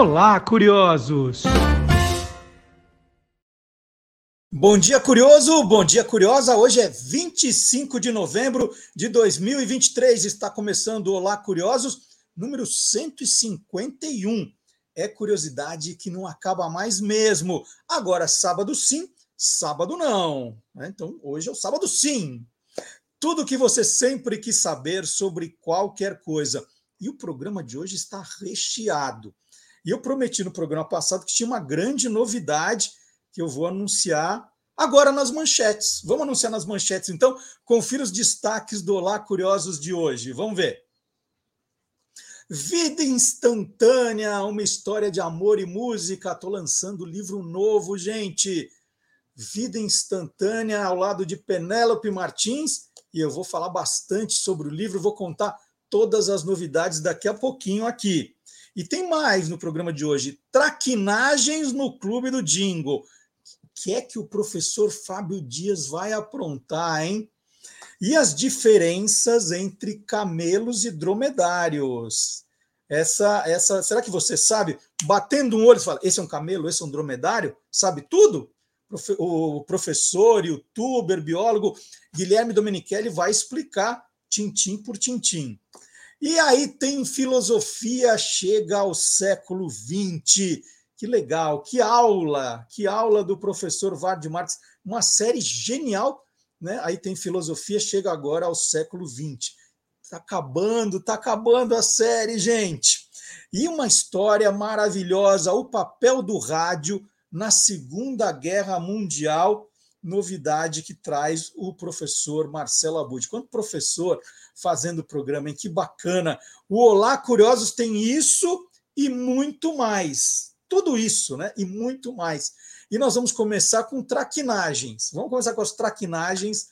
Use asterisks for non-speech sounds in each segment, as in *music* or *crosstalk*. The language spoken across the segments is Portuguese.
Olá, curiosos! Bom dia, curioso! Bom dia, curiosa! Hoje é 25 de novembro de 2023. Está começando o Olá, curiosos, número 151. É curiosidade que não acaba mais mesmo. Agora, sábado sim, sábado não. Né? Então, hoje é o sábado sim. Tudo que você sempre quis saber sobre qualquer coisa. E o programa de hoje está recheado. E eu prometi no programa passado que tinha uma grande novidade que eu vou anunciar agora nas manchetes. Vamos anunciar nas manchetes, então? Confira os destaques do Olá Curiosos de hoje. Vamos ver. Vida instantânea, uma história de amor e música. Estou lançando livro novo, gente. Vida instantânea ao lado de Penélope Martins. E eu vou falar bastante sobre o livro, vou contar todas as novidades daqui a pouquinho aqui. E tem mais no programa de hoje: traquinagens no Clube do Jingle. O que é que o professor Fábio Dias vai aprontar, hein? E as diferenças entre camelos e dromedários. Essa, essa, será que você sabe? Batendo um olho, você fala: esse é um camelo, esse é um dromedário? Sabe tudo? O professor, youtuber, biólogo Guilherme Domenichelli vai explicar tintim por tintim. E aí tem filosofia, chega ao século XX. Que legal, que aula, que aula do professor Vard Marx, uma série genial, né? Aí tem filosofia, chega agora ao século XX. Está acabando, está acabando a série, gente. E uma história maravilhosa, o papel do rádio na Segunda Guerra Mundial, novidade que traz o professor Marcelo Abud. Quando professor fazendo o programa, hein? Que bacana. O Olá Curiosos tem isso e muito mais. Tudo isso, né? E muito mais. E nós vamos começar com traquinagens. Vamos começar com as traquinagens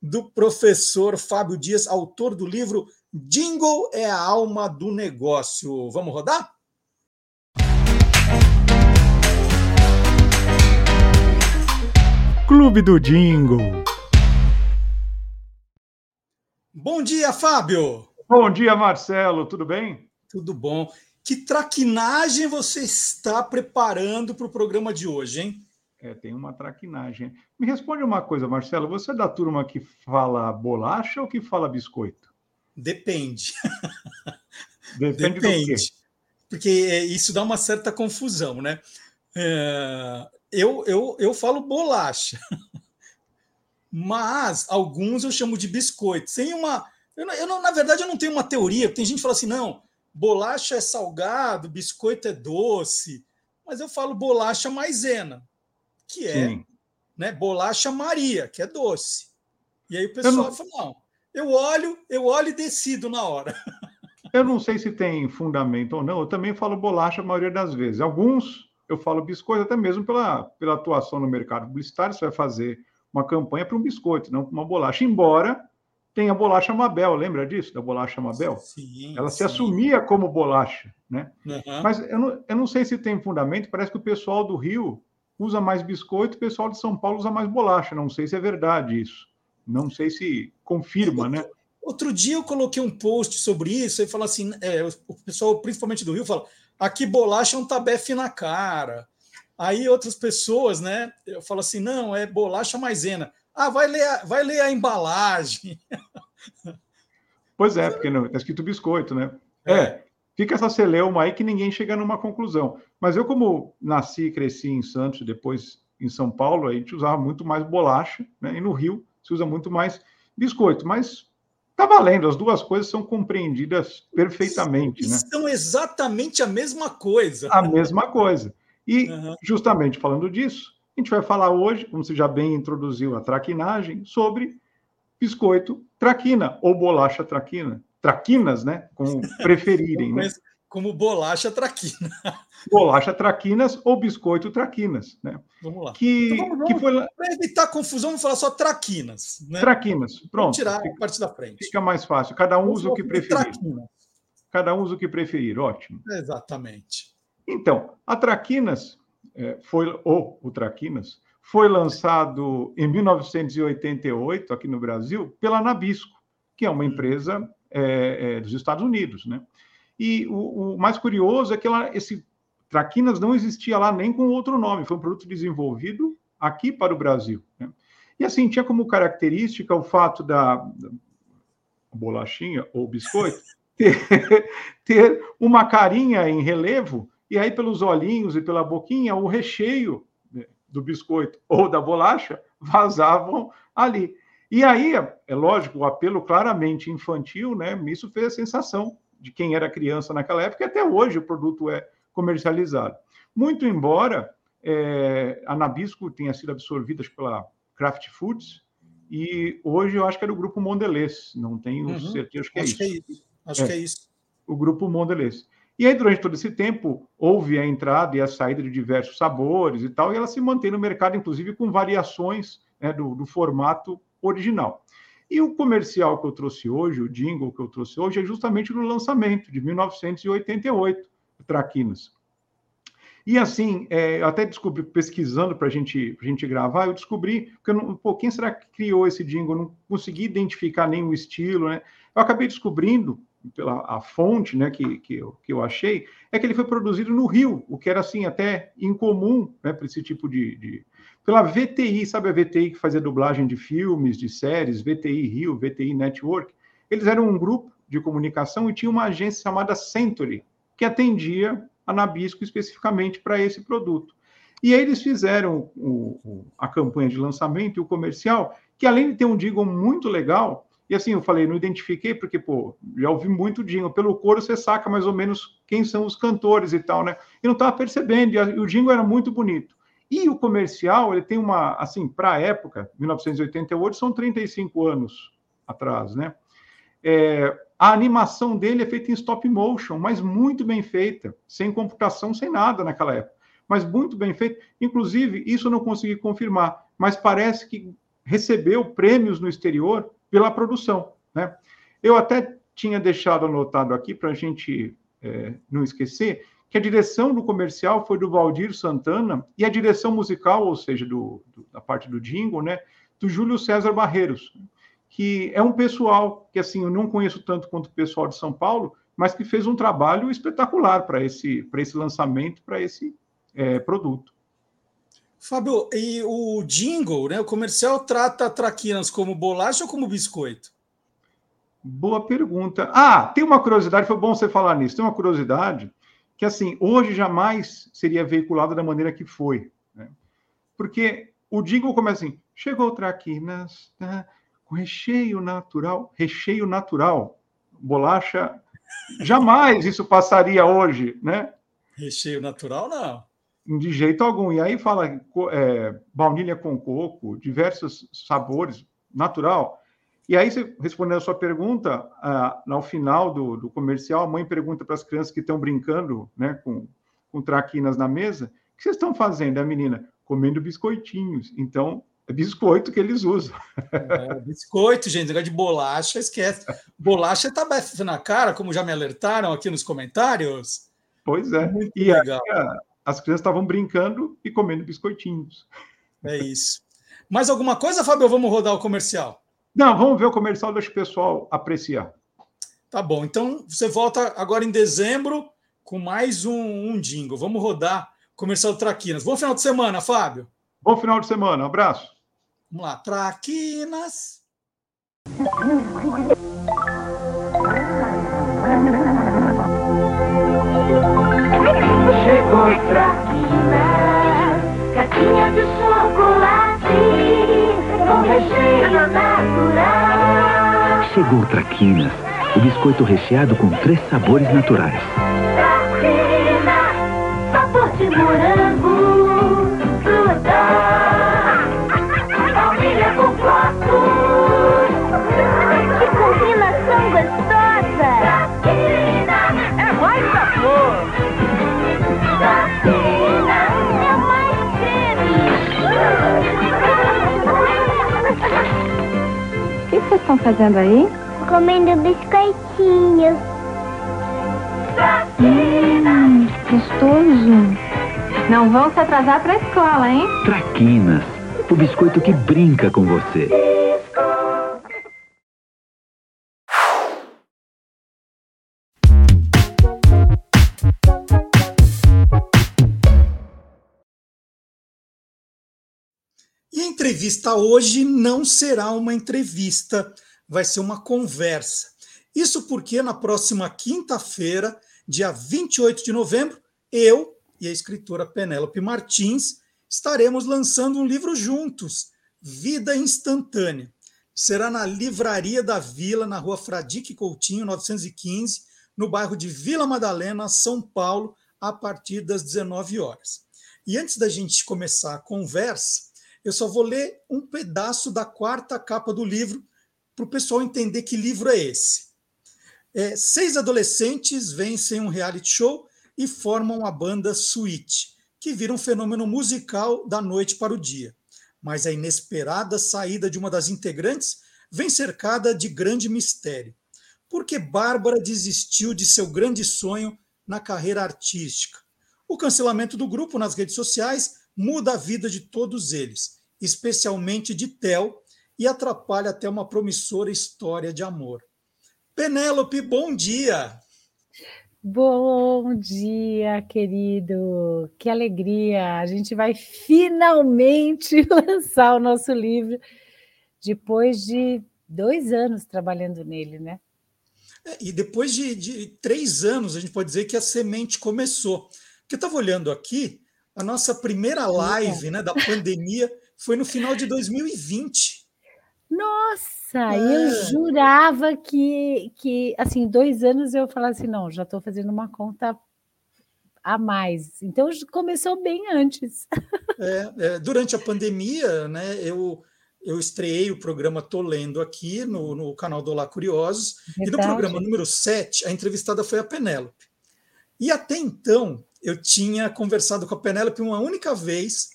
do professor Fábio Dias, autor do livro Jingle é a alma do negócio. Vamos rodar? Clube do Jingle. Bom dia, Fábio. Bom dia, Marcelo. Tudo bem? Tudo bom. Que traquinagem você está preparando para o programa de hoje, hein? É, tem uma traquinagem. Me responde uma coisa, Marcelo. Você é da turma que fala bolacha ou que fala biscoito? Depende. *laughs* Depende, Depende. Porque é, isso dá uma certa confusão, né? É, eu, eu, eu falo bolacha. *laughs* mas alguns eu chamo de biscoito. Sem uma. Eu, eu não, na verdade, eu não tenho uma teoria. Tem gente que fala assim: não, bolacha é salgado, biscoito é doce. Mas eu falo bolacha maisena, que é Sim. né, bolacha Maria, que é doce. E aí o pessoal não... fala: não, eu olho, eu olho e decido na hora. *laughs* Eu não sei se tem fundamento ou não, eu também falo bolacha a maioria das vezes. Alguns eu falo biscoito, até mesmo pela, pela atuação no mercado publicitário, você vai fazer uma campanha para um biscoito, não para uma bolacha. Embora tenha a bolacha Mabel, lembra disso, da bolacha Mabel? Sim, Ela sim. se assumia como bolacha, né? Uhum. Mas eu não, eu não sei se tem fundamento, parece que o pessoal do Rio usa mais biscoito, o pessoal de São Paulo usa mais bolacha. Não sei se é verdade isso. Não sei se confirma, né? Outro dia eu coloquei um post sobre isso e falou assim: é, o pessoal, principalmente do Rio, fala: aqui bolacha é um tabefe na cara. Aí outras pessoas, né? Eu falo assim, não, é bolacha maisena. Ah, vai ler, a, vai ler a embalagem. *laughs* Pois é, porque não está escrito biscoito, né? É. é. fica essa celeuma aí que ninguém chega numa conclusão. Mas eu, como nasci e cresci em Santos, depois em São Paulo, a gente usava muito mais bolacha, né? E no Rio se usa muito mais biscoito. Mas tá valendo, as duas coisas são compreendidas perfeitamente, né? São exatamente a mesma coisa. A mesma coisa. E, uhum. justamente falando disso, a gente vai falar hoje, como você já bem introduziu a traquinagem, sobre biscoito traquina ou bolacha traquina. Traquinas, né? Como *laughs* preferirem, né? Como bolacha traquina. *laughs* Bolacha traquinas ou biscoito traquinas, né? Vamos lá. Que, então vamos, que foi... Para evitar confusão, vamos falar só traquinas. Né? Traquinas, pronto. Vamos tirar a parte da frente. Fica mais fácil. Cada um usa o que preferir. Traquinas. Cada um usa o que preferir, ótimo. Exatamente. Então, a Traquinas, é, foi, ou o Traquinas, foi lançado em 1988 aqui no Brasil pela Nabisco, que é uma empresa é, é, dos Estados Unidos, né? E o, o, mais curioso é que ela, esse Traquinas não existia lá nem com outro nome, foi um produto desenvolvido aqui para o Brasil. Né? E assim, tinha como característica o fato da, da bolachinha ou biscoito *laughs* ter, ter uma carinha em relevo, e aí pelos olhinhos e pela boquinha, o recheio né, do biscoito ou da bolacha vazavam ali. E aí, é lógico, o apelo claramente infantil, né? Isso fez a sensação de quem era criança naquela época, e até hoje o produto é comercializado. Muito embora é, a Nabisco tenha sido absorvida pela Kraft Foods, e hoje eu acho que era o grupo Mondelez, não tenho uhum. certeza, acho que é acho isso. Que é isso. Acho é, que é isso. O grupo Mondelez. E aí, durante todo esse tempo, houve a entrada e a saída de diversos sabores e tal, e ela se mantém no mercado, inclusive com variações né, do, do formato original. E o comercial que eu trouxe hoje, o jingle que eu trouxe hoje, é justamente do lançamento de 1988, Traquinas. E assim, é, eu até descobri, pesquisando para gente, a gente gravar, eu descobri, porque eu não, pô, quem será que criou esse jingle? Eu não consegui identificar nenhum estilo, né? Eu acabei descobrindo, pela a fonte né, que, que, eu, que eu achei, é que ele foi produzido no Rio, o que era assim até incomum né, para esse tipo de, de, Pela VTI, sabe a VTI que fazia dublagem de filmes, de séries, VTI Rio, VTI Network? Eles eram um grupo de comunicação e tinha uma agência chamada Century, que atendia a Nabisco especificamente para esse produto. E aí eles fizeram o, o, a campanha de lançamento e o comercial, que além de ter um jingle muito legal, e assim, eu falei, não identifiquei, porque, pô, já ouvi muito jingle. Pelo coro você saca mais ou menos quem são os cantores e tal, né? E não estava percebendo, e o jingle era muito bonito. E o comercial, ele tem uma, assim, para a época, 1988, são 35 anos atrás, né? É, a animação dele é feita em stop motion, mas muito bem feita, sem computação, sem nada naquela época. Mas muito bem feita. Inclusive, isso eu não consegui confirmar, mas parece que recebeu prêmios no exterior pela produção. Né? Eu até tinha deixado anotado aqui para a gente é, não esquecer que a direção do comercial foi do Valdir Santana e a direção musical, ou seja, do, do, da parte do jingle, né, do Júlio César Barreiros, que é um pessoal que assim eu não conheço tanto quanto o pessoal de São Paulo, mas que fez um trabalho espetacular para esse para esse lançamento, para esse é, produto. Fábio, e o jingle, né, o comercial trata traquinas como bolacha ou como biscoito? Boa pergunta. Ah, tem uma curiosidade, foi bom você falar nisso. Tem uma curiosidade que, assim, hoje jamais seria veiculada da maneira que foi. Né? Porque o jingle começa assim: chegou traquinas tá, com recheio natural. Recheio natural. Bolacha. Jamais isso passaria hoje, né? Recheio natural, não. De jeito algum. E aí fala é, baunilha com coco, diversos sabores, natural. E aí, respondendo a sua pergunta, ah, no final do, do, comercial, a mãe pergunta para as crianças que estão brincando né, com, com traquinas na mesa: o que vocês estão fazendo? A menina, comendo biscoitinhos. Então, é biscoito que eles usam. É, biscoito, gente, negócio de bolacha, esquece. Bolacha está na cara, como já me alertaram aqui nos comentários. Pois é. Muito e legal. Aí, as crianças estavam brincando e comendo biscoitinhos. É isso. Mais alguma coisa, Fábio? Vamos rodar o comercial? Não, vamos ver o comercial, deixa o pessoal apreciar. Tá bom. Então, você volta agora em dezembro com mais um, um jingle. Vamos rodar o comercial do Traquinas. Bom final de semana, Fábio. Bom final de semana. Um abraço. Vamos lá. Traquinas. Chegou traquinas, caixinha de chocolate, com recheio natural. Chegou Traquinas, o biscoito recheado com três sabores naturais. Traquinas, sabor de morango, estão fazendo aí? Comendo biscoitinhos. Hum, gostoso. Não vão se atrasar para a escola, hein? Traquinas, o biscoito que brinca com você. Entrevista hoje não será uma entrevista, vai ser uma conversa. Isso porque na próxima quinta-feira, dia 28 de novembro, eu e a escritora Penélope Martins estaremos lançando um livro juntos, Vida Instantânea. Será na Livraria da Vila, na rua Fradique Coutinho, 915, no bairro de Vila Madalena, São Paulo, a partir das 19 horas. E antes da gente começar a conversa, eu só vou ler um pedaço da quarta capa do livro para o pessoal entender que livro é esse. É, seis adolescentes vencem um reality show e formam a banda Suite, que vira um fenômeno musical da noite para o dia. Mas a inesperada saída de uma das integrantes vem cercada de grande mistério. Por que Bárbara desistiu de seu grande sonho na carreira artística? O cancelamento do grupo nas redes sociais muda a vida de todos eles, especialmente de Tel, e atrapalha até uma promissora história de amor. Penélope, bom dia! Bom dia, querido! Que alegria! A gente vai finalmente *laughs* lançar o nosso livro depois de dois anos trabalhando nele, né? É, e depois de, de, três anos, a gente pode dizer que a semente começou. Porque eu estava olhando aqui, a nossa primeira live né, da pandemia foi no final de 2020. Nossa, é. eu jurava que, que, assim, dois anos eu falava assim, não, já estou fazendo uma conta a mais. Então começou bem antes. É, é, durante a pandemia, né, eu, eu estreiei o programa Tô Lendo aqui no, no canal do Olá Curiosos, Verdade. e no programa número 7, a entrevistada foi a Penélope. E até então, eu tinha conversado com a Penélope uma única vez.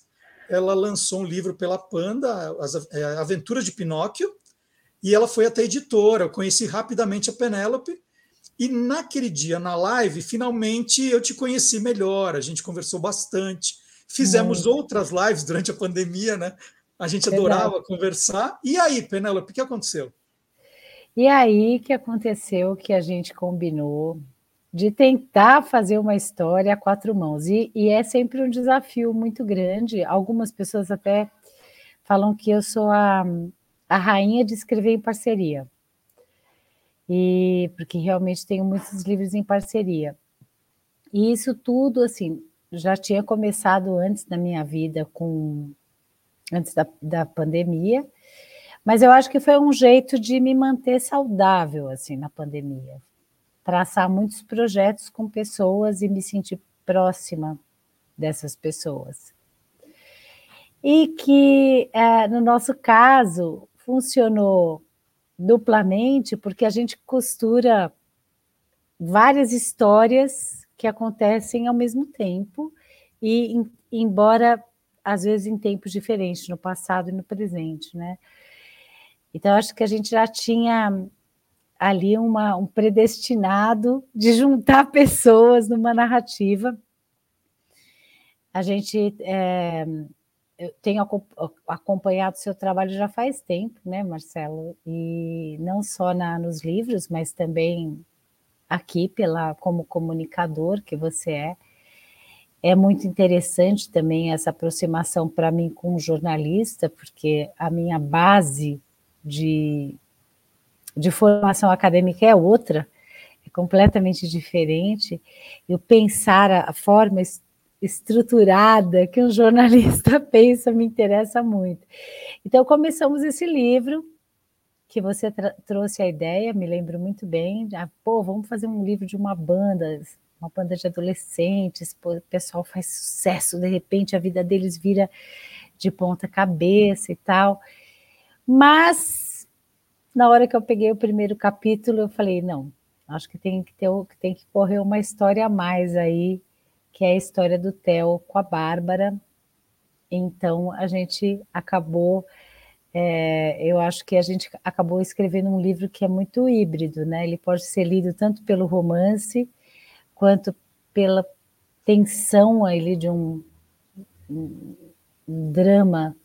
Ela lançou um livro pela Panda, As é, Aventuras de Pinóquio, e ela foi até a editora. Eu conheci rapidamente a Penélope. E naquele dia, na live, finalmente eu te conheci melhor. A gente conversou bastante. Fizemos hum. outras lives durante a pandemia, né? A gente adorava conversar. E aí, Penélope, o que aconteceu? E aí que aconteceu que a gente combinou de tentar fazer uma história a quatro mãos. E, e, é sempre um desafio muito grande. Algumas pessoas até falam que eu sou a, a rainha de escrever em parceria. E porque realmente tenho muitos livros em parceria. E isso tudo, assim, já tinha começado antes da minha vida, com antes da, da pandemia, mas eu acho que foi um jeito de me manter saudável, assim, na pandemia traçar muitos projetos com pessoas e me sentir próxima dessas pessoas. E que, é, no nosso caso, funcionou duplamente, porque a gente costura várias histórias que acontecem ao mesmo tempo, e embora às vezes em tempos diferentes, no passado e no presente, né? Então, acho que a gente já tinha ali uma, um predestinado de juntar *laughs* pessoas numa narrativa. A gente é, eu tenho acompanhado seu trabalho já faz tempo, né, Marcelo? E não só na, nos livros, mas também aqui pela como comunicador que você é. É muito interessante também essa aproximação para mim com um jornalista, porque a minha base de de formação acadêmica é outra, é completamente diferente. Eu pensar a, forma estruturada que um *laughs* jornalista pensa me interessa muito. Então, começamos esse livro, que você trouxe a ideia, me lembro muito bem. Ah, pô, vamos fazer um livro de uma banda, uma banda de adolescentes, pô, o pessoal faz sucesso, de repente a vida deles vira de ponta cabeça e tal. Mas na hora que eu peguei o primeiro capítulo, eu falei, não, acho que tem que ter tem que correr uma história a mais aí, que é a história do Theo com a Bárbara. Então a gente acabou, é, eu acho que a gente acabou escrevendo um livro que é muito híbrido, né? Ele pode ser lido tanto pelo romance quanto pela tensão ali de um, um drama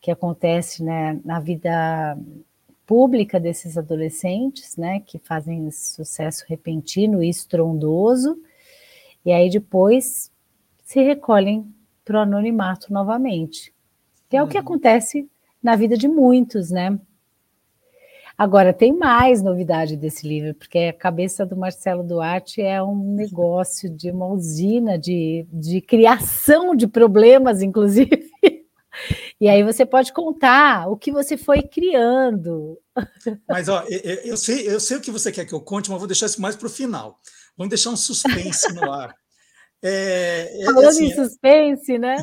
que acontece né, na vida pública desses adolescentes, né, que fazem sucesso repentino e estrondoso, e aí depois se recolhem para o anonimato novamente. Que é o que acontece na vida de muitos, né? Agora, tem mais novidade desse livro, porque a cabeça do Marcelo Duarte é um negócio de uma usina de, de criação de problemas, inclusive. *laughs* E aí você pode contar o que você foi criando. Mas, ó, eu, eu sei, eu sei o que você quer que eu conte, mas vou deixar isso mais para o final. Vamos deixar um suspense no ar. *laughs* É, é, Falando assim, em suspense, né?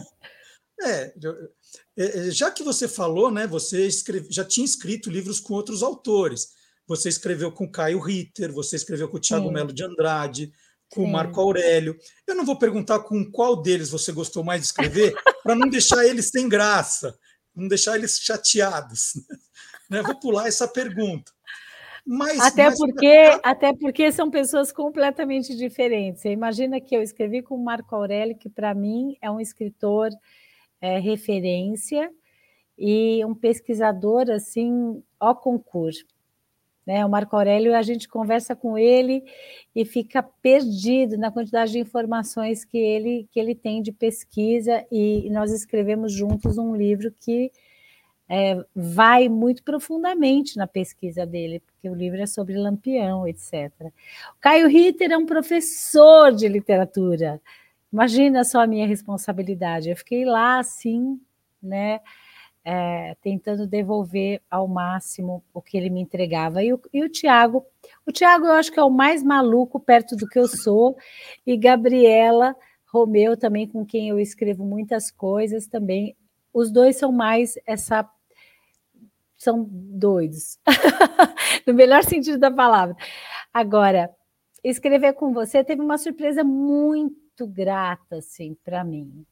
É, é, é, já que você falou, né, você escreve, já tinha escrito livros com outros autores. Você escreveu com Caio Ritter, você escreveu com o Tiago Melo de Andrade, com o Marco Aurélio. Eu não vou perguntar com qual deles você gostou mais de escrever, *laughs* para não deixar eles sem graça, não deixar eles chateados. *laughs* Né? Vou pular essa pergunta. Mas, até, mas... Porque, até porque são pessoas completamente diferentes. Você imagina que eu escrevi com o Marco Aurélio, que para mim é um escritor é, referência e um pesquisador assim, ó concurso. Né? O Marco Aurélio, a gente conversa com ele e fica perdido na quantidade de informações que ele, que ele tem de pesquisa, e nós escrevemos juntos um livro que é, vai muito profundamente na pesquisa dele, porque o livro é sobre Lampião, etc. O Caio Ritter é um professor de literatura, Imagina só a minha responsabilidade. Eu fiquei lá assim, né? É, tentando devolver ao máximo o que ele me entregava. E o, e o Tiago, o Tiago eu acho que é o mais maluco perto do que eu sou, e Gabriela Romeu também, com quem eu escrevo muitas coisas também. Os dois são mais essa. São doidos, *laughs* no melhor sentido da palavra. Agora, escrever com você teve uma surpresa muito grata, assim, para mim.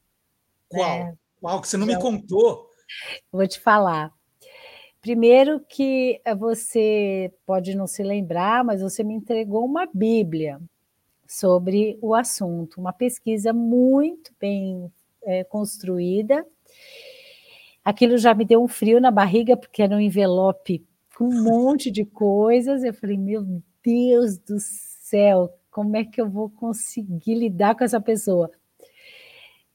Qual? É, Qual que você não me contou? Vou te falar. Primeiro que você pode não se lembrar, mas você me entregou uma Bíblia sobre o assunto, uma pesquisa muito bem é, construída. Aquilo já me deu um frio na barriga, porque era um envelope com um monte de coisas. Eu falei, meu Deus do céu, como é que eu vou conseguir lidar com essa pessoa?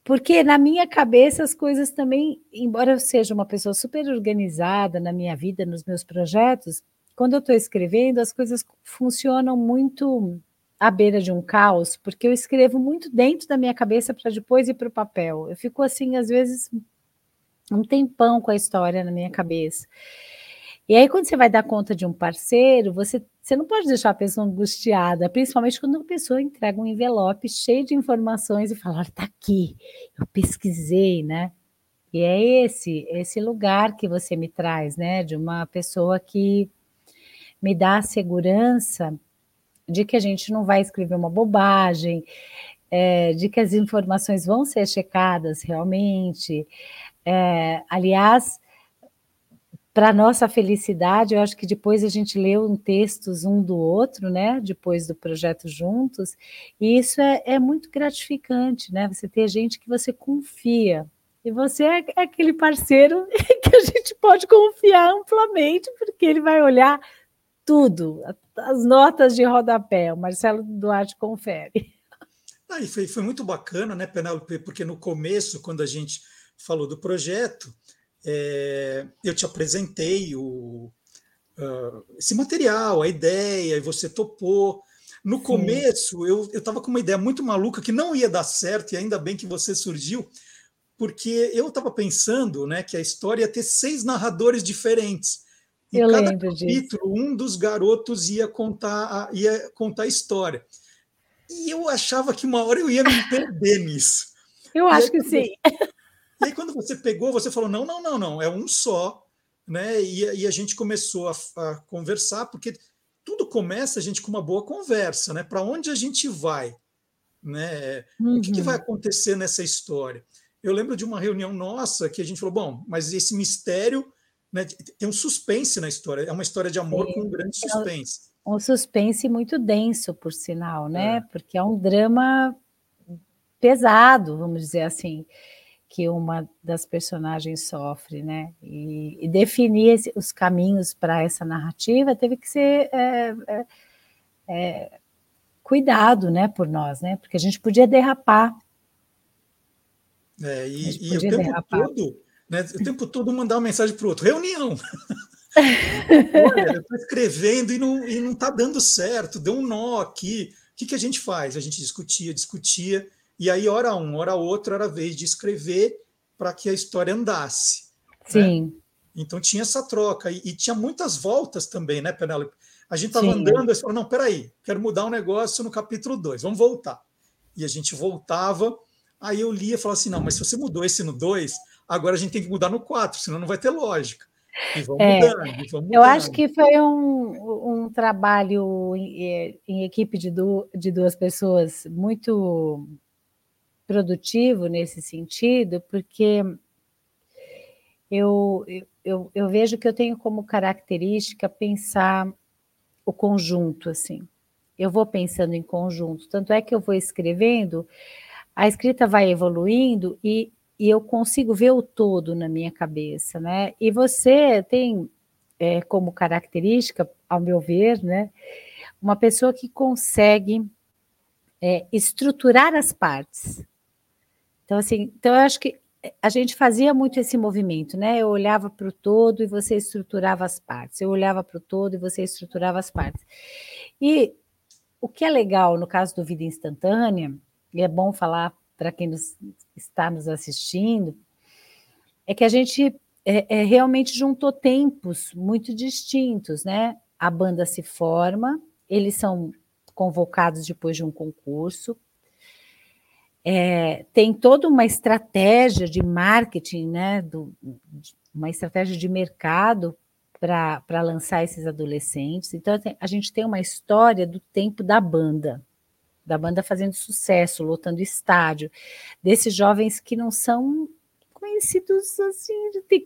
Porque na minha cabeça as coisas também, embora eu seja uma pessoa super organizada na minha vida, nos meus projetos, quando eu estou escrevendo, as coisas funcionam muito à beira de um caos, porque eu escrevo muito dentro da minha cabeça para depois ir para o papel. Eu fico assim, às vezes, um tempão com a história na minha cabeça. E aí, quando você vai dar conta de um parceiro, você, você não pode deixar a pessoa angustiada, principalmente quando a pessoa entrega um envelope cheio de informações e fala: olha, está aqui, eu pesquisei, né? E é esse, esse lugar que você me traz, né? De uma pessoa que me dá a segurança de que a gente não vai escrever uma bobagem, é, de que as informações vão ser checadas realmente. É, aliás, para nossa felicidade, eu acho que depois a gente leu textos um do outro, né? Depois do projeto juntos, e isso é, é muito gratificante, né? Você ter gente que você confia. E você é, é aquele parceiro *laughs* que a gente pode confiar amplamente, porque ele vai olhar tudo, as notas de rodapé. O Marcelo Duarte confere. Ah, e foi, foi muito bacana, né, Penélope? Porque no começo, quando a gente falou do projeto, é, eu te apresentei o, uh, esse material, a ideia, e você topou. No Sim. começo, eu estava com uma ideia muito maluca que não ia dar certo, e ainda bem que você surgiu, porque eu estava pensando né, que a história ia ter seis narradores diferentes. E eu cada capítulo, disso. um dos garotos ia contar a, ia contar a história. E eu achava que uma hora eu ia me perder *laughs* nisso. Eu acho aí, que sim. E aí, quando você pegou, você falou: não, não, não, não, é um só. Né? E, e a gente começou a, a, conversar, porque tudo começa, a gente, com uma boa conversa, né? Para onde a gente vai? Né? Uhum. O que, que vai uhum. acontecer nessa história? Eu lembro de uma reunião nossa que a gente falou: bom, mas esse mistério né, tem um suspense na história, é uma história de amor Sim. com um grande é suspense. Um suspense muito denso, por sinal, né? É. Porque é um drama pesado, vamos dizer assim que uma das personagens sofre, né? E, e definir esse, os caminhos para essa narrativa teve que ser é, é, é, cuidado, né, por nós, né? Porque a gente podia derrapar. É, e, e o tempo derrapar. todo né? O tempo todo mandar uma mensagem para o outro, reunião. *laughs* Olha, eu estou escrevendo e não está e não tá dando certo, deu um nó aqui. O que, que a gente faz? A gente discutia, discutia, e aí, hora um, hora outro, era a vez de escrever para que a história andasse. né? Sim, Então tinha essa troca, e, e tinha muitas voltas também, né, Penélope? A gente estava andando e falou: não, peraí, quero mudar um negócio no capítulo 2, vamos voltar. E a gente voltava, aí eu lia e falava assim: não, mas se você mudou esse no 2, agora a gente tem que mudar no 4, senão não vai ter lógica. E vamos É, mudando, e vamos Eu mudando. acho que foi um, um trabalho em, eh, em equipe de, du- de duas pessoas muito produtivo nesse sentido, porque eu, eu- eu, vejo que eu tenho como característica pensar o conjunto, assim. Eu vou pensando em conjunto, tanto é que eu vou escrevendo, a escrita vai evoluindo e, e eu consigo ver o todo na minha cabeça, né? E você tem é, como característica, ao meu ver, né, uma pessoa que consegue é, estruturar as partes. Então, assim, então eu acho que a gente fazia muito esse movimento, né? Eu olhava para o todo e você estruturava as partes. Eu olhava para o todo e você estruturava as partes. E o que é legal no caso do Vida Instantânea, e é bom falar para quem nos, está nos assistindo, é que a gente é, é, realmente juntou tempos muito distintos, né? A banda se forma, eles são convocados depois de um concurso, é, tem toda uma estratégia de marketing, né? Do, uma estratégia de mercado para lançar esses adolescentes. Então, tem- a gente tem uma história do tempo da banda, da banda fazendo sucesso, lotando estádio, desses jovens que não são conhecidos assim,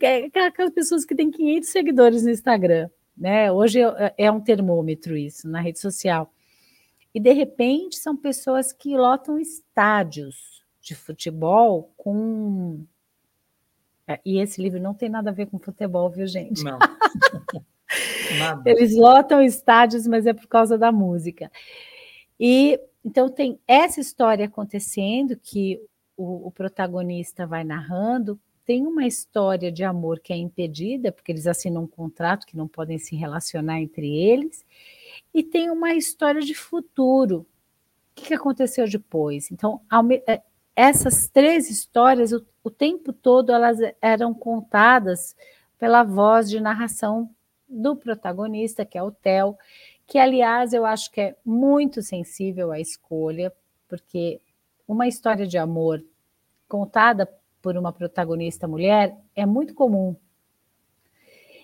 é aquelas pessoas que têm 500 seguidores no Instagram, né? Hoje é, é um termômetro isso na rede social. E de repente são pessoas que lotam estádios de futebol com É, e esse livro não tem nada a ver com futebol, viu, gente? Não. *laughs* Eles lotam estádios, mas é por causa da música. E então tem essa história acontecendo que o, o protagonista vai narrando. Tem uma história de amor que é impedida, porque eles assinam um contrato que não podem se relacionar entre eles, e tem uma história de futuro. O que, aconteceu depois? Então, é, essas três histórias, o, o tempo todo, elas eram contadas pela voz de narração do protagonista, que é o Theo, que, aliás, eu acho que é muito sensível à escolha, porque uma história de amor contada por uma protagonista mulher é muito comum.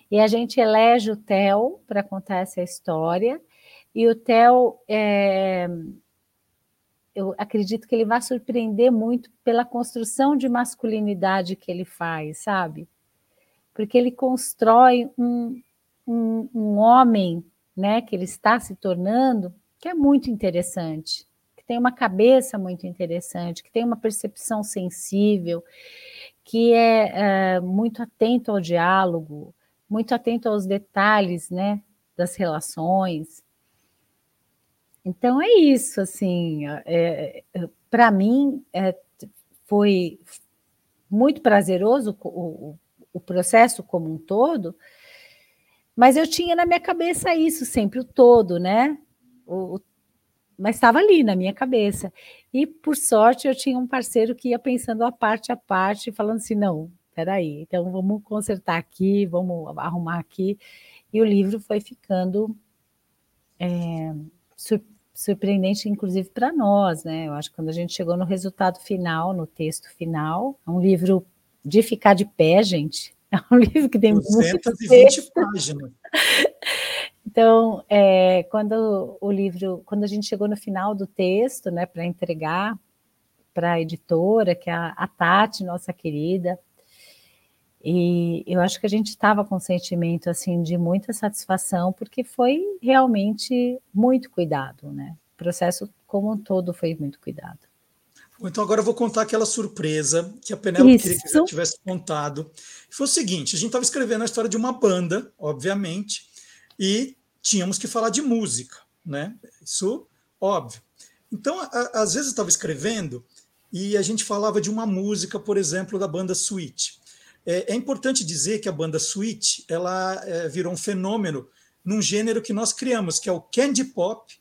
E a gente elege o Theo para contar essa história, e o Theo, é, eu acredito que ele vai surpreender muito pela construção de masculinidade que ele faz, sabe? Porque ele constrói um, um, um homem, né, que ele está se tornando, que é muito interessante, que tem uma cabeça muito interessante, que tem uma percepção sensível, que é, é muito atento ao diálogo, muito atento aos detalhes, né, das relações. Então é isso, assim, é, para mim é, foi muito prazeroso o, o, processo como um todo, mas eu tinha na minha cabeça isso sempre, o todo, né? O, mas estava ali na minha cabeça. E, por sorte, eu tinha um parceiro que ia pensando a parte a parte, falando assim: não, peraí, então vamos consertar aqui, vamos arrumar aqui. E o livro foi ficando é, surpreendente, inclusive para nós, né? Eu acho que quando a gente chegou no resultado final, no texto final, é um livro de ficar de pé, gente. *laughs* É um livro que tem 220 páginas. *laughs* Então, é, quando o livro, quando a gente chegou no final do texto, né, para entregar para a editora, que é a, a Tati, nossa querida, e eu acho que a gente estava com um sentimento assim de muita satisfação, porque foi realmente muito cuidado, né? O processo como um todo foi muito cuidado. Então agora eu vou contar aquela surpresa que a Penélope queria que eu tivesse contado. Foi o seguinte: a gente estava escrevendo a história de uma banda, obviamente, e tínhamos que falar de música, né? Isso óbvio. Então, a, às vezes eu estava escrevendo e a gente falava de uma música, por exemplo, da banda Sweet. É, é importante dizer que a banda Sweet ela é, virou um fenômeno num gênero que nós criamos, que é o candy pop,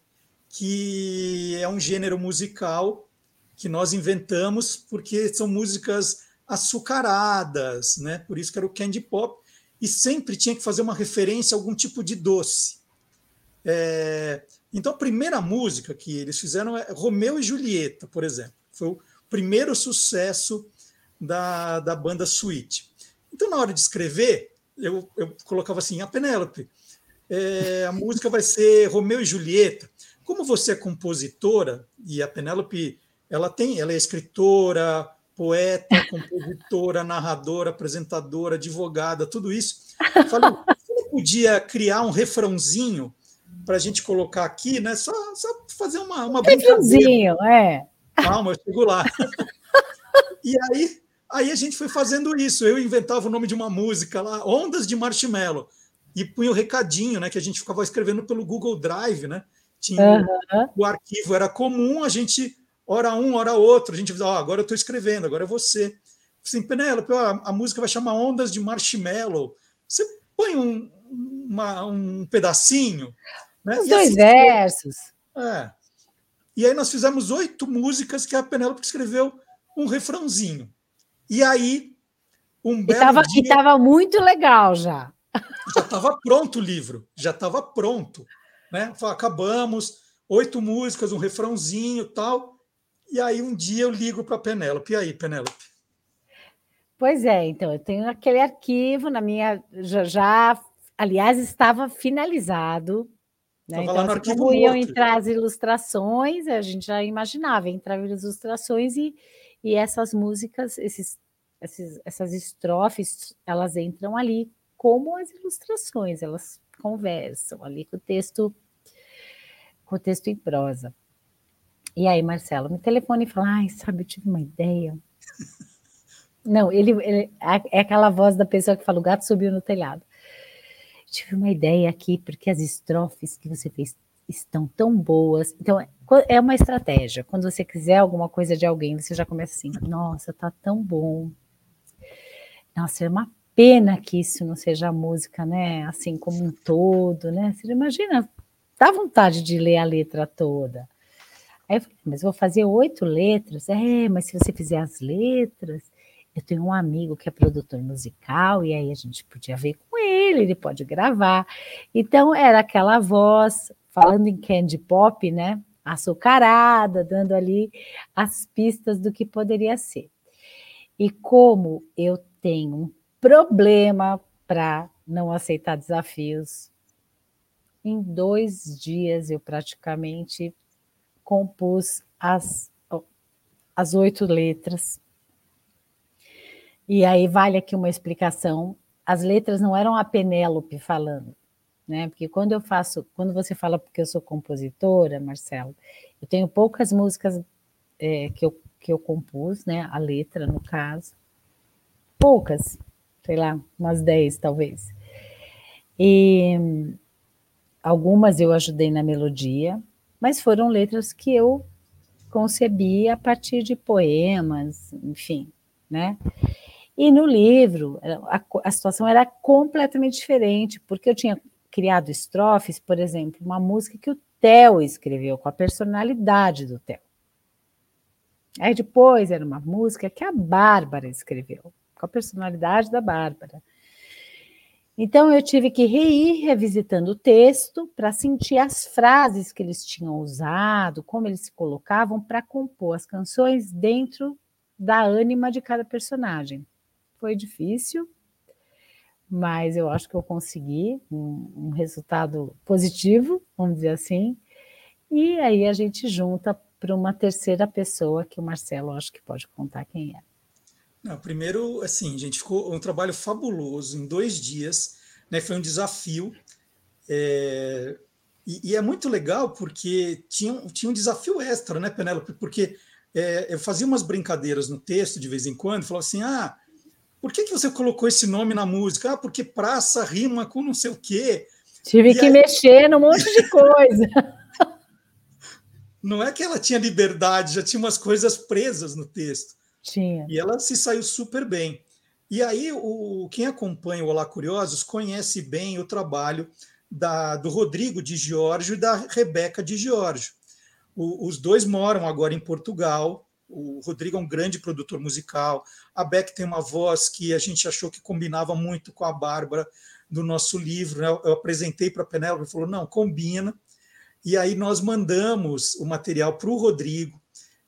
que é um gênero musical que nós inventamos porque são músicas açucaradas, né? Por isso que era o candy pop e sempre tinha que fazer uma referência a algum tipo de doce. É, então, a primeira música que eles fizeram é Romeu e Julieta, por exemplo. Foi o primeiro sucesso da, da banda Sweet. Então, na hora de escrever, eu, eu colocava assim: a Penélope, é, a música vai ser Romeu e Julieta. Como você é compositora, e a Penélope ela tem, ela é escritora, poeta, *laughs* compositora, narradora, apresentadora, advogada, tudo isso. Falei, você podia criar um refrãozinho para a gente colocar aqui, né? Só, só fazer uma, uma brincadeira. é. Calma, eu chego lá. *laughs* e aí, aí a gente foi fazendo isso. Eu inventava o nome de uma música lá, Ondas de Marshmallow, e punha o recadinho, né? Que a gente ficava escrevendo pelo Google Drive, né? Tinha uhum. o, o arquivo era comum, a gente hora um, hora outro, a gente diz, oh, agora eu estou escrevendo, agora é você. Assim, Penélope, a, a música vai chamar Ondas de Marshmallow. Você põe um, uma, um pedacinho. Né? Os e dois assim, versos. É. E aí nós fizemos oito músicas que a Penélope escreveu um refrãozinho. E aí, um belo e estava muito legal já. Já estava pronto o livro, já estava pronto. Né? Acabamos, oito músicas, um refrãozinho tal. E aí um dia eu ligo para a Penélope. E aí, Penélope? Pois é, então eu tenho aquele arquivo na minha. Já, já aliás, estava finalizado. Né? Então, lá assim, como iam entrar as ilustrações, a gente já imaginava, entravam as ilustrações e, e essas músicas, esses, esses, essas estrofes, elas entram ali como as ilustrações, elas conversam ali com o texto, com o texto em prosa. E aí, Marcelo, me telefone e fala: ai, sabe, eu tive uma ideia. *laughs* Não, ele, ele, é aquela voz da pessoa que fala: o gato subiu no telhado. Tive uma ideia aqui, porque as estrofes que você fez estão tão boas. Então, é uma estratégia. Quando você quiser alguma coisa de alguém, você já começa assim: nossa, tá tão bom. Nossa, é uma pena que isso não seja música, né? Assim como um todo, né? Você imagina, dá vontade de ler a letra toda. Aí eu falei, mas vou fazer oito letras. É, mas se você fizer as letras, eu tenho um amigo que é produtor musical, e aí a gente podia ver com ele, ele pode gravar. Então era aquela voz, falando em candy pop, né? Açucarada, dando ali as pistas do que poderia ser. E como eu tenho um problema para não aceitar desafios, em dois dias eu praticamente compus as, as oito letras. E aí vale aqui uma explicação. As letras não eram a Penélope falando, né? Porque quando eu faço, quando você fala porque eu sou compositora, Marcelo, eu tenho poucas músicas é, que, eu, que eu compus, né? A letra, no caso. Poucas, sei lá, umas dez talvez. E algumas eu ajudei na melodia, mas foram letras que eu concebi a partir de poemas, enfim, né? E no livro, a, a, situação era completamente diferente, porque eu tinha criado estrofes, por exemplo, uma música que o Theo escreveu, com a personalidade do Theo. Aí depois era uma música que a Bárbara escreveu, com a personalidade da Bárbara. Então eu tive que ir revisitando o texto para sentir as frases que eles tinham usado, como eles se colocavam para compor as canções dentro da ânima de cada personagem. Foi difícil, mas eu acho que eu consegui um, um resultado positivo, vamos dizer assim. E aí a gente junta para uma terceira pessoa que o Marcelo acho que pode contar quem é. Não, primeiro, assim, gente, ficou um trabalho fabuloso em dois dias, né? Foi um desafio. É, e, e, é muito legal porque tinha, tinha um desafio extra, né, Penélope? Porque é, eu fazia umas brincadeiras no texto de vez em quando, falava assim: ah, por que, que você colocou esse nome na música? Ah, porque praça rima com não sei o quê. Tive e que aí... mexer num monte de *laughs* coisa. não é que ela tinha liberdade, já tinha umas coisas presas no texto. Tinha. E ela se saiu super bem. E aí, o, quem acompanha o Olá Curiosos conhece bem o trabalho da, do Rodrigo de Giorgio e da Rebeca de Giorgio. O, os dois moram agora em Portugal. O Rodrigo é um grande produtor musical. A Beck tem uma voz que a gente achou que combinava muito com a Bárbara do nosso livro. Né? Eu apresentei para a Penélope e falou: não, combina. E aí nós mandamos o material para o Rodrigo,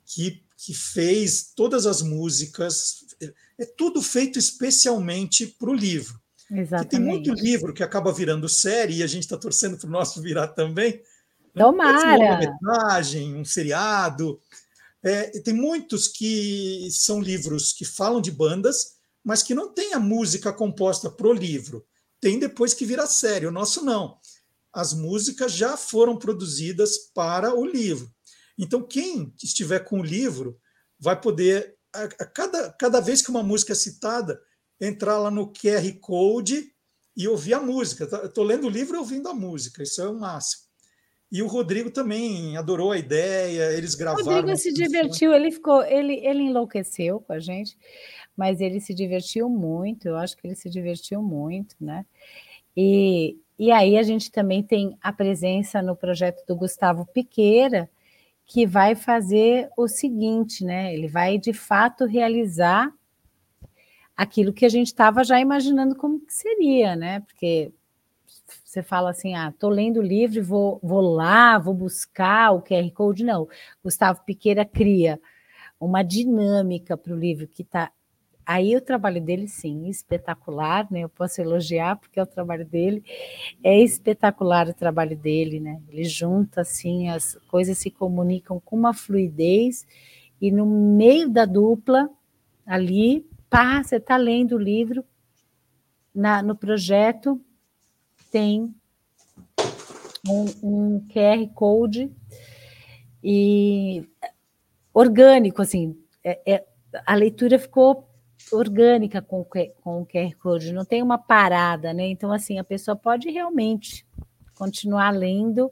que, que fez todas as músicas. É tudo feito especialmente para o livro. Exatamente. tem muito livro que acaba virando série e a gente está torcendo para o nosso virar também. Tomara! Uma um seriado. É, tem muitos que são livros que falam de bandas, mas que não tem a música composta para o livro. Tem depois que vira série. O nosso não. As músicas já foram produzidas para o livro. Então, quem estiver com o livro vai poder, a, a cada, cada vez que uma música é citada, entrar lá no QR Code e ouvir a música. Estou lendo o livro e ouvindo a música, isso é o máximo. E o Rodrigo também adorou a ideia, eles gravaram. O Rodrigo se divertiu, ele ficou, ele, ele enlouqueceu com a gente, mas ele se divertiu muito, eu acho que ele se divertiu muito, né? E, e aí a gente também tem a presença no projeto do Gustavo Piqueira, que vai fazer o seguinte, né? Ele vai de fato realizar aquilo que a gente estava já imaginando como que seria, né? Porque você fala assim, ah, tô lendo o livro, vou, vou lá, vou buscar o QR Code. Não, Gustavo Piqueira cria uma dinâmica para o livro que está. Aí o trabalho dele, sim, espetacular, né? Eu posso elogiar porque é o trabalho dele, é espetacular o trabalho dele, né? Ele junta assim, as coisas se comunicam com uma fluidez e no meio da dupla ali pá, você está lendo o livro, na, no projeto tem um, um QR Code e orgânico, assim, é, é, a leitura ficou orgânica com, com o QR Code, não tem uma parada, né? Então, assim, a pessoa pode realmente continuar lendo,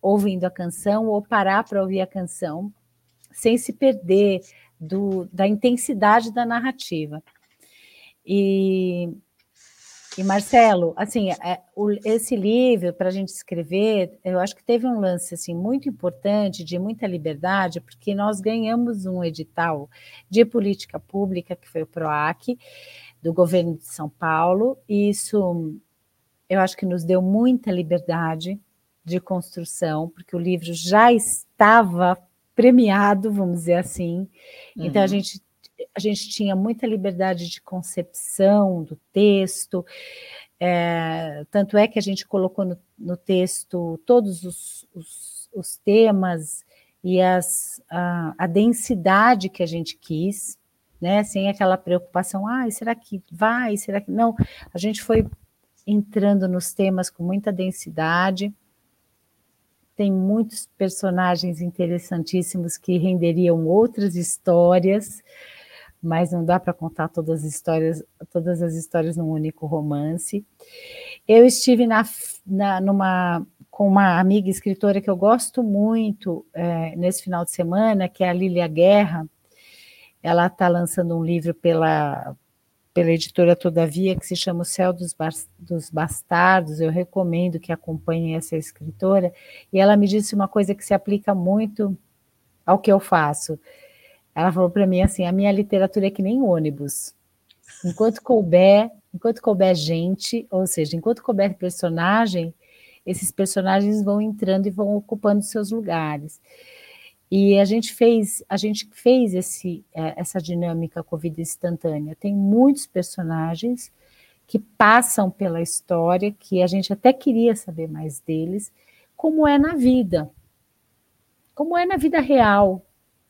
ouvindo a canção, ou parar para ouvir a canção, sem se perder do, da intensidade da narrativa. E, e Marcelo, assim, é, esse livro para a gente escrever, eu acho que teve um lance assim muito importante, de muita liberdade, porque nós ganhamos um edital de política pública que foi o Proac do governo de São Paulo. E isso, eu acho que nos deu muita liberdade de construção, porque o livro já estava premiado, vamos dizer assim. Uhum. Então a uhum. gente a gente tinha muita liberdade de concepção do texto, é, tanto é que a gente colocou no, no texto todos os, os, os, temas e as, a, a, densidade que a gente quis, né, sem aquela preocupação, ah, será que vai, será que não? A gente foi entrando nos temas com muita densidade, tem muitos personagens interessantíssimos que renderiam outras histórias, mas não dá para contar todas as histórias, todas as histórias num único romance. Eu estive na, na numa com uma amiga escritora que eu gosto muito é, nesse final de semana, que é a Lília Guerra. Ela está lançando um livro pela pela editora Todavia, que se chama O Céu dos, dos Bastardos. Eu recomendo que acompanhem essa escritora. E ela me disse uma coisa que se aplica muito ao que eu faço. Ela falou para mim assim: a minha literatura é que nem ônibus. Enquanto couber, enquanto couber gente, ou seja, enquanto couber personagem, esses personagens vão entrando e vão ocupando seus lugares. E a gente fez, a gente fez esse, é, essa dinâmica com vida instantânea. Tem muitos personagens que passam pela história, que a gente até queria saber mais deles, como é na vida. Como é na vida real.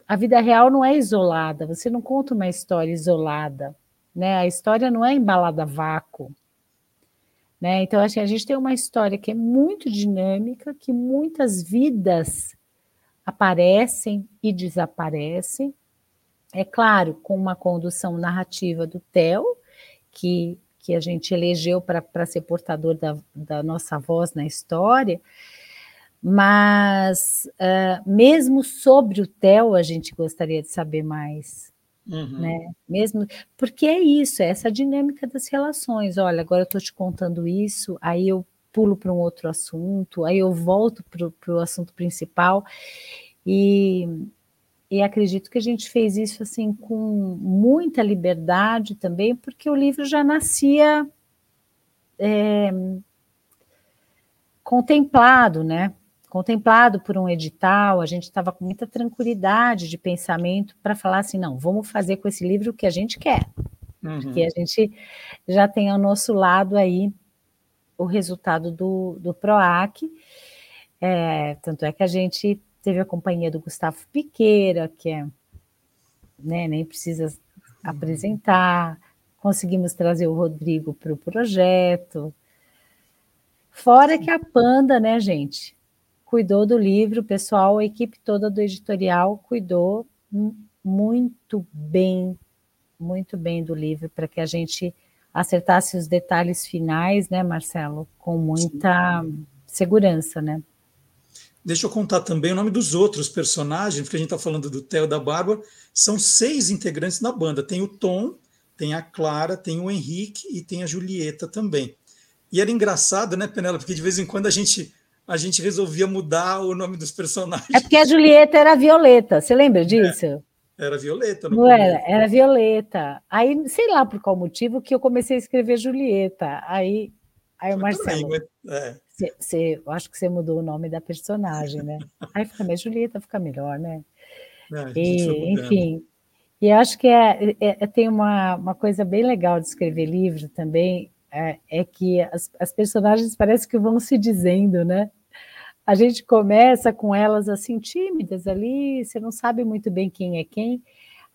A vida real não é isolada, você não conta uma história isolada, né? A história não é embalada a vácuo. Né? Então, assim, a gente tem uma história que é muito dinâmica, que muitas vidas aparecem e desaparecem. É claro, com uma condução narrativa do Theo, que, que a gente elegeu para ser portador da, da nossa voz na história, mas uh, mesmo sobre o Theo a gente gostaria de saber mais, Uhum. Né? Mesmo porque é isso, é essa dinâmica das relações. Olha, agora eu estou te contando isso, aí eu pulo para um outro assunto, aí eu volto para o assunto principal e, e acredito que a gente fez isso assim com muita liberdade também, porque o livro já nascia é, contemplado, né? Contemplado por um edital, a gente estava com muita tranquilidade de pensamento para falar assim, não, vamos fazer com esse livro o que a gente quer, uhum. porque a gente já tem ao nosso lado aí o resultado do, do PROAC, é, tanto é que a gente teve a companhia do Gustavo Piqueira, que é, né, nem precisa uhum. apresentar, conseguimos trazer o Rodrigo para o projeto, fora que a Panda, né, gente, cuidou do livro, o pessoal, a equipe toda do editorial cuidou muito bem, muito bem do livro, para que a gente acertasse os detalhes finais, né, Marcelo, com muita Sim. segurança, né? Deixa eu contar também o nome dos outros personagens, porque a gente está falando do Theo da Bárbara. São seis integrantes da banda. Tem o Tom, tem a Clara, tem o Henrique e tem a Julieta também. E era engraçado, né, Penela? Porque de vez em quando a gente a gente resolvia mudar o nome dos personagens. É porque a Julieta era Violeta, você lembra é, disso? É, era Violeta. Não era, era Violeta. Aí, sei lá por qual motivo, que eu comecei a escrever Julieta. Aí, aí o Marcelo... Também, é. Cê, cê, eu acho que você mudou o nome da personagem, né? Aí fica mais Julieta, fica melhor, né? É, e, enfim, e acho que é, é, é, tem uma, uma coisa bem legal de escrever livro também, é, é que as, as personagens parece que vão se dizendo, né? A gente começa com elas assim tímidas ali, você não sabe muito bem quem é quem.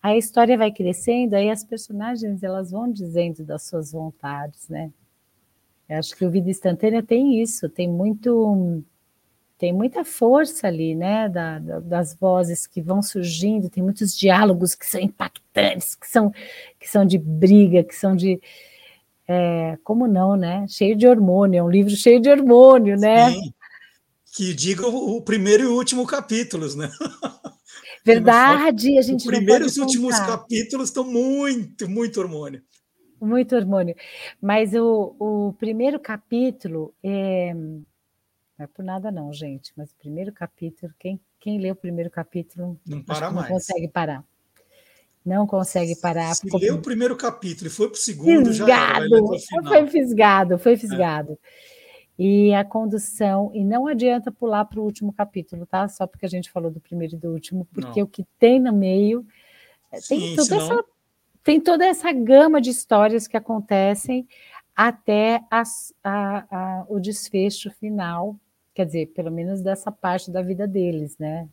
Aí a história vai crescendo, aí as personagens elas vão dizendo das suas vontades, né? Eu acho que o Vida Instantânea tem isso, tem muito tem muita força ali, né, da, da, das vozes que vão surgindo, tem muitos diálogos que são impactantes, que são, que são de briga, que são de, é, como não, né? Cheio de hormônio, é um livro cheio de hormônio, né? Sim. Que diga o primeiro e o último capítulos, né? *laughs* Verdade, a gente. Os primeiros e últimos capítulos estão muito, muito hormônio. Muito hormônio. Mas o, o primeiro capítulo é. Não é por nada, não, gente, mas o primeiro capítulo, quem, quem lê o primeiro capítulo não, para mais. não consegue parar. Não consegue parar. Se ficou... leu o primeiro capítulo e foi para o segundo, fisgado. já Foi fisgado, foi fisgado. É. E a condução, e não adianta pular para o último capítulo, tá? Só porque a gente falou do primeiro e do último, porque não. o que tem no meio é, Sim, tem, toda senão... essa, tem toda essa gama de histórias que acontecem até as, a, a, o desfecho final, quer dizer, pelo menos dessa parte da vida deles, né?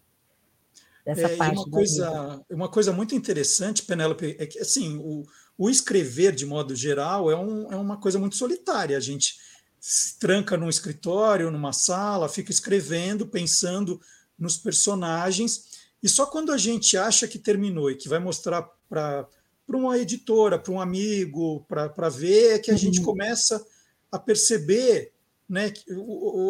Dessa é, parte. Uma coisa, uma coisa muito interessante, Penélope, é que assim, o, o escrever, de modo geral, é, um, é uma coisa muito solitária. A gente se tranca num escritório, numa sala, fica escrevendo, pensando nos personagens, e só quando a gente acha que terminou e que vai mostrar para uma editora, para um amigo, para ver, é que a uhum. gente começa a perceber né,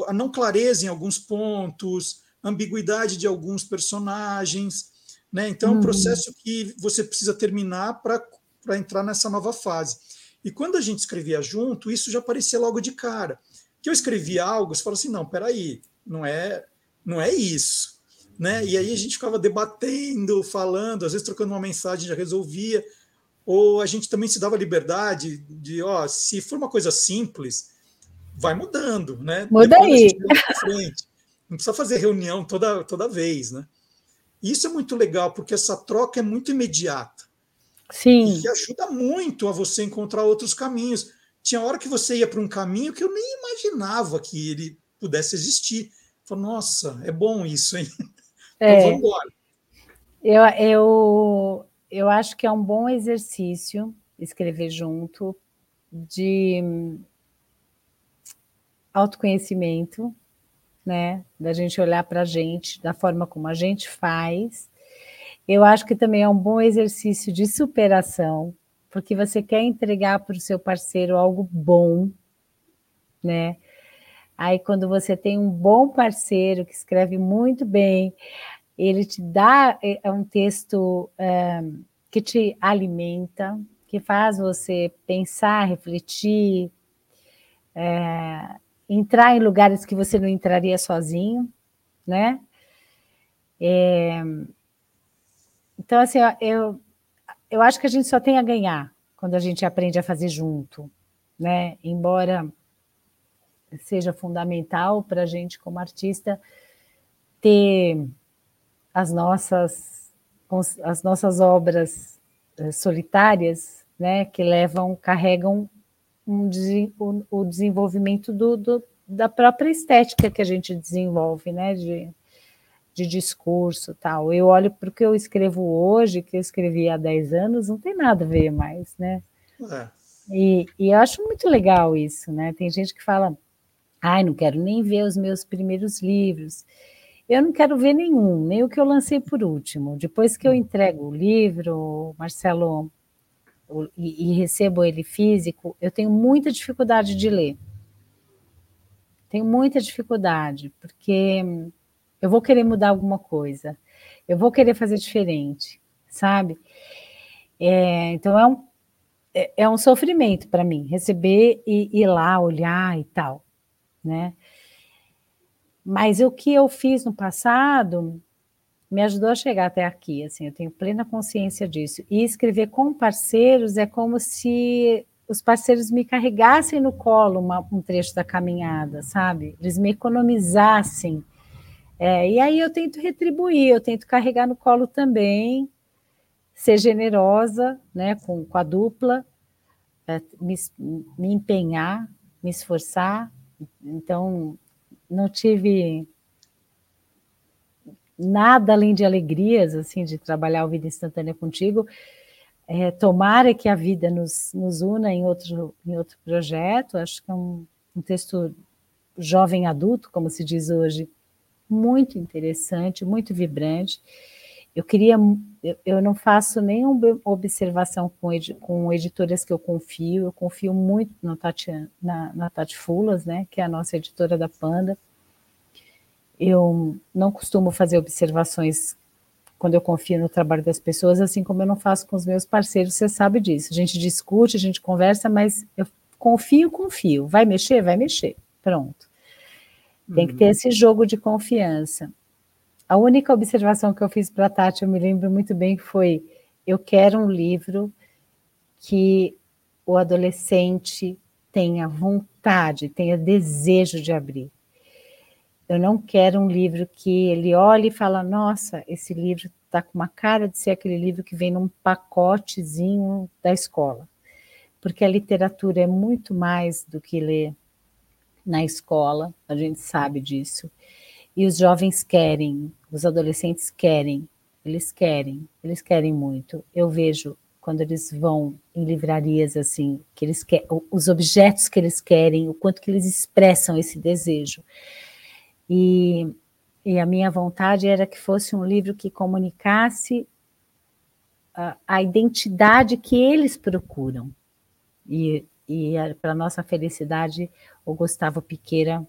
a não clareza em alguns pontos, ambiguidade de alguns personagens. Né? Então, é um uhum. processo que você precisa terminar para entrar nessa nova fase. E quando a gente escrevia junto, isso já aparecia logo de cara. Que eu escrevia algo, você fala assim: não, peraí, não é, não é isso. Né? E aí a gente ficava debatendo, falando, às vezes trocando uma mensagem já resolvia. Ou a gente também se dava liberdade de, ó, se for uma coisa simples, vai mudando, né? Muda aí. Não precisa fazer reunião toda, toda vez, né? Isso é muito legal, porque essa troca é muito imediata. Sim. E ajuda muito a você encontrar outros caminhos. Tinha hora que você ia para um caminho que eu nem imaginava que ele pudesse existir. Falei, nossa, é bom isso, hein? *laughs* Então é. vamos embora. Eu, eu, eu acho que é um bom exercício escrever junto de autoconhecimento, né? Da gente olhar para a gente, da forma como a gente faz. Eu acho que também é um bom exercício de superação, porque você quer entregar para o seu parceiro algo bom, né? Aí, quando você tem um bom parceiro que escreve muito bem, ele te dá é, é um texto é, que te alimenta, que faz você pensar, refletir, é, entrar em lugares que você não entraria sozinho, né? É, então, assim, eu, eu acho que a gente só tem a ganhar quando a gente aprende a fazer junto, né? Embora seja fundamental para a gente, como artista, ter as nossas, as nossas obras eh, solitárias, né, que levam, carregam um, o, o, desenvolvimento do, do, da própria estética que a gente desenvolve, né, de, de discurso tal. Eu olho para o que eu escrevo hoje, que eu escrevi há 10 anos, não tem nada a ver mais, né? É. E, e eu acho muito legal isso, né? Tem gente que fala, ai, não quero nem ver os meus primeiros livros. Eu não quero ver nenhum, nem o que eu lancei por último. Depois que eu entrego o livro, Marcelo, e, e recebo ele físico, eu tenho muita dificuldade de ler. Tenho muita dificuldade, porque eu vou querer mudar alguma coisa, eu vou querer fazer diferente, sabe? É, então é um, é, é um sofrimento para mim receber e ir lá olhar e tal, né? Mas o que eu fiz no passado me ajudou a chegar até aqui, assim, eu tenho plena consciência disso. E escrever com parceiros é como se os parceiros me carregassem no colo uma, um trecho da caminhada, sabe? Eles me economizassem. É, e aí eu tento retribuir, eu tento carregar no colo também, ser generosa, né, com, com a dupla, é, me, me empenhar, me esforçar. Então, não tive nada além de alegrias, assim, de trabalhar o Vida Instantânea contigo. É, tomara que a vida nos, nos una em outro, em outro projeto. Acho que é um, um texto jovem adulto, como se diz hoje, muito interessante, muito vibrante. Eu queria, eu não faço nenhuma observação com, com editoras que eu confio, eu confio muito no Tati, na, na Tati Fulas, né, que é a nossa editora da Panda. Eu não costumo fazer observações quando eu confio no trabalho das pessoas, assim como eu não faço com os meus parceiros, você sabe disso. A gente discute, a gente conversa, mas eu confio, confio. Vai mexer? Vai mexer. Pronto. Tem que ter uhum. esse jogo de confiança. A única observação que eu fiz para a Tati, eu me lembro muito bem, foi: eu quero um livro que o adolescente tenha vontade, tenha desejo de abrir. Eu não quero um livro que ele olhe e fala: nossa, esse livro está com uma cara de ser aquele livro que vem num pacotezinho da escola. Porque a literatura é muito mais do que ler na escola, a gente sabe disso. E os jovens querem, os adolescentes querem, eles querem, eles querem muito. Eu vejo quando eles vão em livrarias assim, que eles querem, os objetos que eles querem, o quanto que eles expressam esse desejo. E, e a minha vontade era que fosse um livro que comunicasse a, a identidade que eles procuram. E, e para nossa felicidade, o Gustavo Piqueira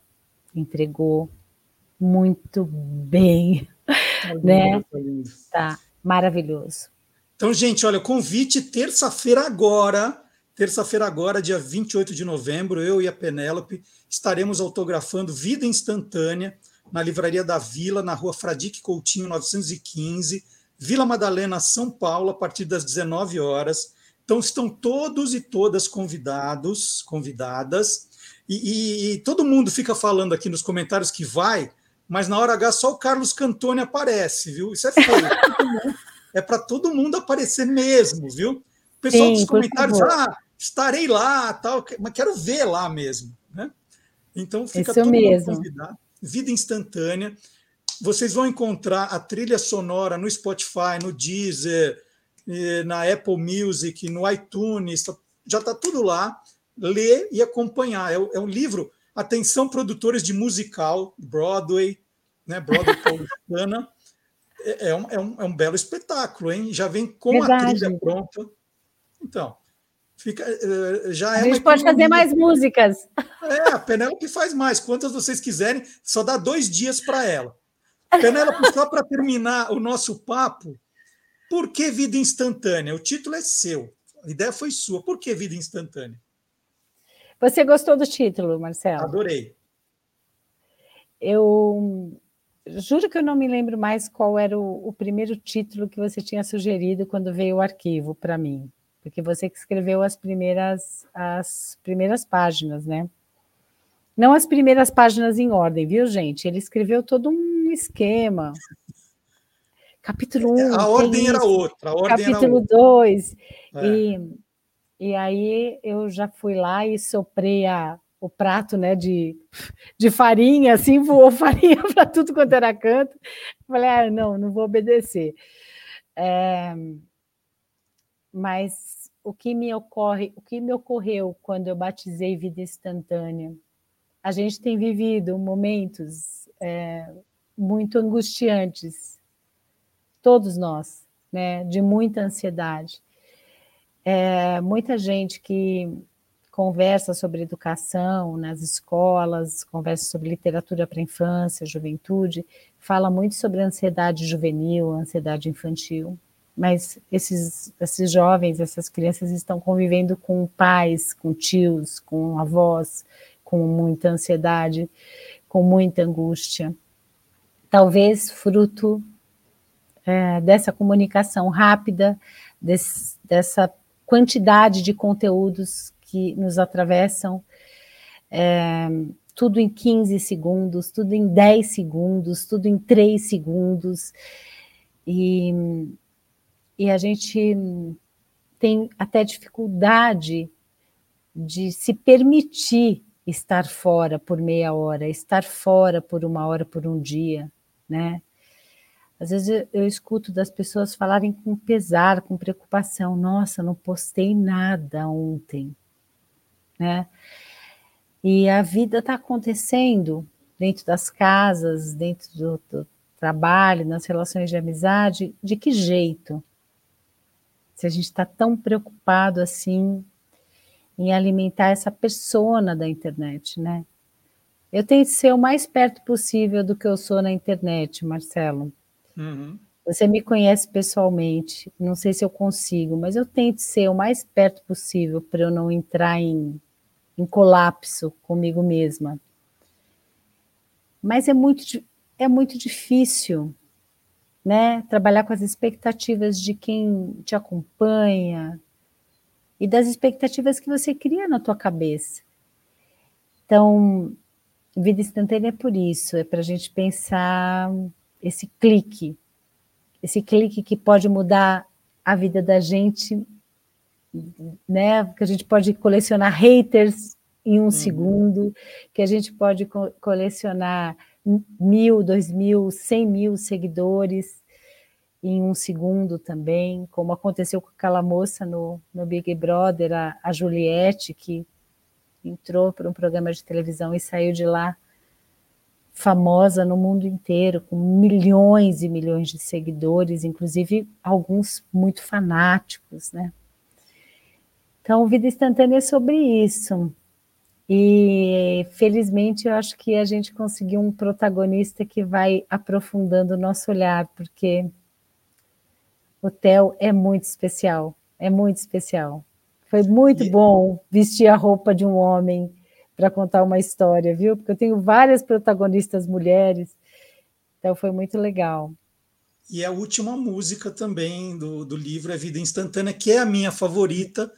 entregou muito bem, tá né? Tá maravilhoso. Então, gente, olha, convite terça-feira agora, terça-feira agora, dia 28 de novembro, eu e a Penélope estaremos autografando Vida Instantânea na Livraria da Vila, na rua Fradique Coutinho, 915, Vila Madalena, São Paulo, a partir das 19 horas. Então, estão todos e todas convidados, convidadas, e, e, e todo mundo fica falando aqui nos comentários que vai, mas na hora H só o Carlos Cantoni aparece, viu? Isso é feio. é para todo mundo aparecer mesmo, viu? O pessoal Sim, dos comentários, ah, estarei lá, tal, mas quero ver lá mesmo, né? Então fica Isso todo mesmo. mundo convidado. Vida instantânea. Vocês vão encontrar a trilha sonora no Spotify, no Deezer, na Apple Music, no iTunes, tá, já está tudo lá. Ler e acompanhar. É, é um livro Atenção, produtores de musical, Broadway, né? Broadway *laughs* paulistana. É, é, um, é, um, é um belo espetáculo, hein? Já vem com Verdade. a trilha pronta. Então, fica, eh, já é a gente pode fazer mais músicas. É, a Penélope faz mais. Quantas vocês quiserem, só dá dois dias para ela. Penélope, só para terminar o nosso papo, Por que vida instantânea? O título é seu, a ideia foi sua. Por que vida instantânea? Você gostou do título, Marcelo? Adorei. Eu juro que eu não me lembro mais qual era o, o primeiro título que você tinha sugerido quando veio o arquivo para mim, porque você que escreveu as primeiras as primeiras páginas, né? Não as primeiras páginas em ordem, viu, gente? Ele escreveu todo um esquema. Capítulo 1. Um, a ordem era outra. Ordem capítulo 2. É. E, e aí eu já fui lá e soprei a, o prato né, de, de farinha, assim, *laughs* voou farinha para tudo quanto era canto. Falei, ah, não, não vou obedecer. É, mas o que me ocorre, o que me ocorreu quando eu batizei vida instantânea? A gente tem vivido momentos é, muito angustiantes, todos nós, né, de muita ansiedade. É, muita gente que conversa sobre educação nas escolas, conversa sobre literatura para infância, juventude, fala muito sobre ansiedade juvenil, ansiedade infantil. Mas esses, esses jovens, essas crianças estão convivendo com pais, com tios, com avós, com muita ansiedade, com muita angústia. Talvez fruto é, dessa comunicação rápida, desse, dessa quantidade de conteúdos que nos atravessam, é, tudo em 15 segundos, tudo em 10 segundos, tudo em 3 segundos. E, e a gente tem até dificuldade de se permitir estar fora por meia hora, estar fora por uma hora, por um dia, né? Às vezes eu, eu, escuto das pessoas falarem com pesar, com preocupação. Nossa, não postei nada ontem né? E a vida está acontecendo dentro das casas, dentro do, do trabalho, nas relações de amizade, de que jeito? Se a gente está tão preocupado assim em alimentar essa persona da internet, né? Eu tento ser o mais perto possível do que eu sou na internet, Marcelo. Uhum. Você me conhece pessoalmente, não sei se eu consigo, mas eu tento ser o mais perto possível para eu não entrar em em colapso comigo mesma. Mas é muito, é muito difícil, né? Trabalhar com as expectativas de quem te acompanha e das expectativas que você cria na tua cabeça. Então, vida instantânea é por isso, é para a gente pensar esse clique, esse clique que pode mudar a vida da gente né? Que a gente pode colecionar haters em um uhum. segundo, que a gente pode co colecionar mil, dois mil, cem mil seguidores em um segundo também, como aconteceu com aquela moça no, no Big Brother, a, a Juliette, que entrou para um programa de televisão e saiu de lá famosa no mundo inteiro, com milhões e milhões de seguidores, inclusive alguns muito fanáticos, né? Então, Vida Instantânea é sobre isso. E, felizmente, eu acho que a gente conseguiu um protagonista que vai aprofundando o nosso olhar, porque o Theo é muito especial, é muito especial. Foi muito e... bom vestir a roupa de um homem para contar uma história, viu? Porque eu tenho várias protagonistas mulheres, então foi muito legal. E a última música também do, do livro é Vida Instantânea, que é a minha favorita,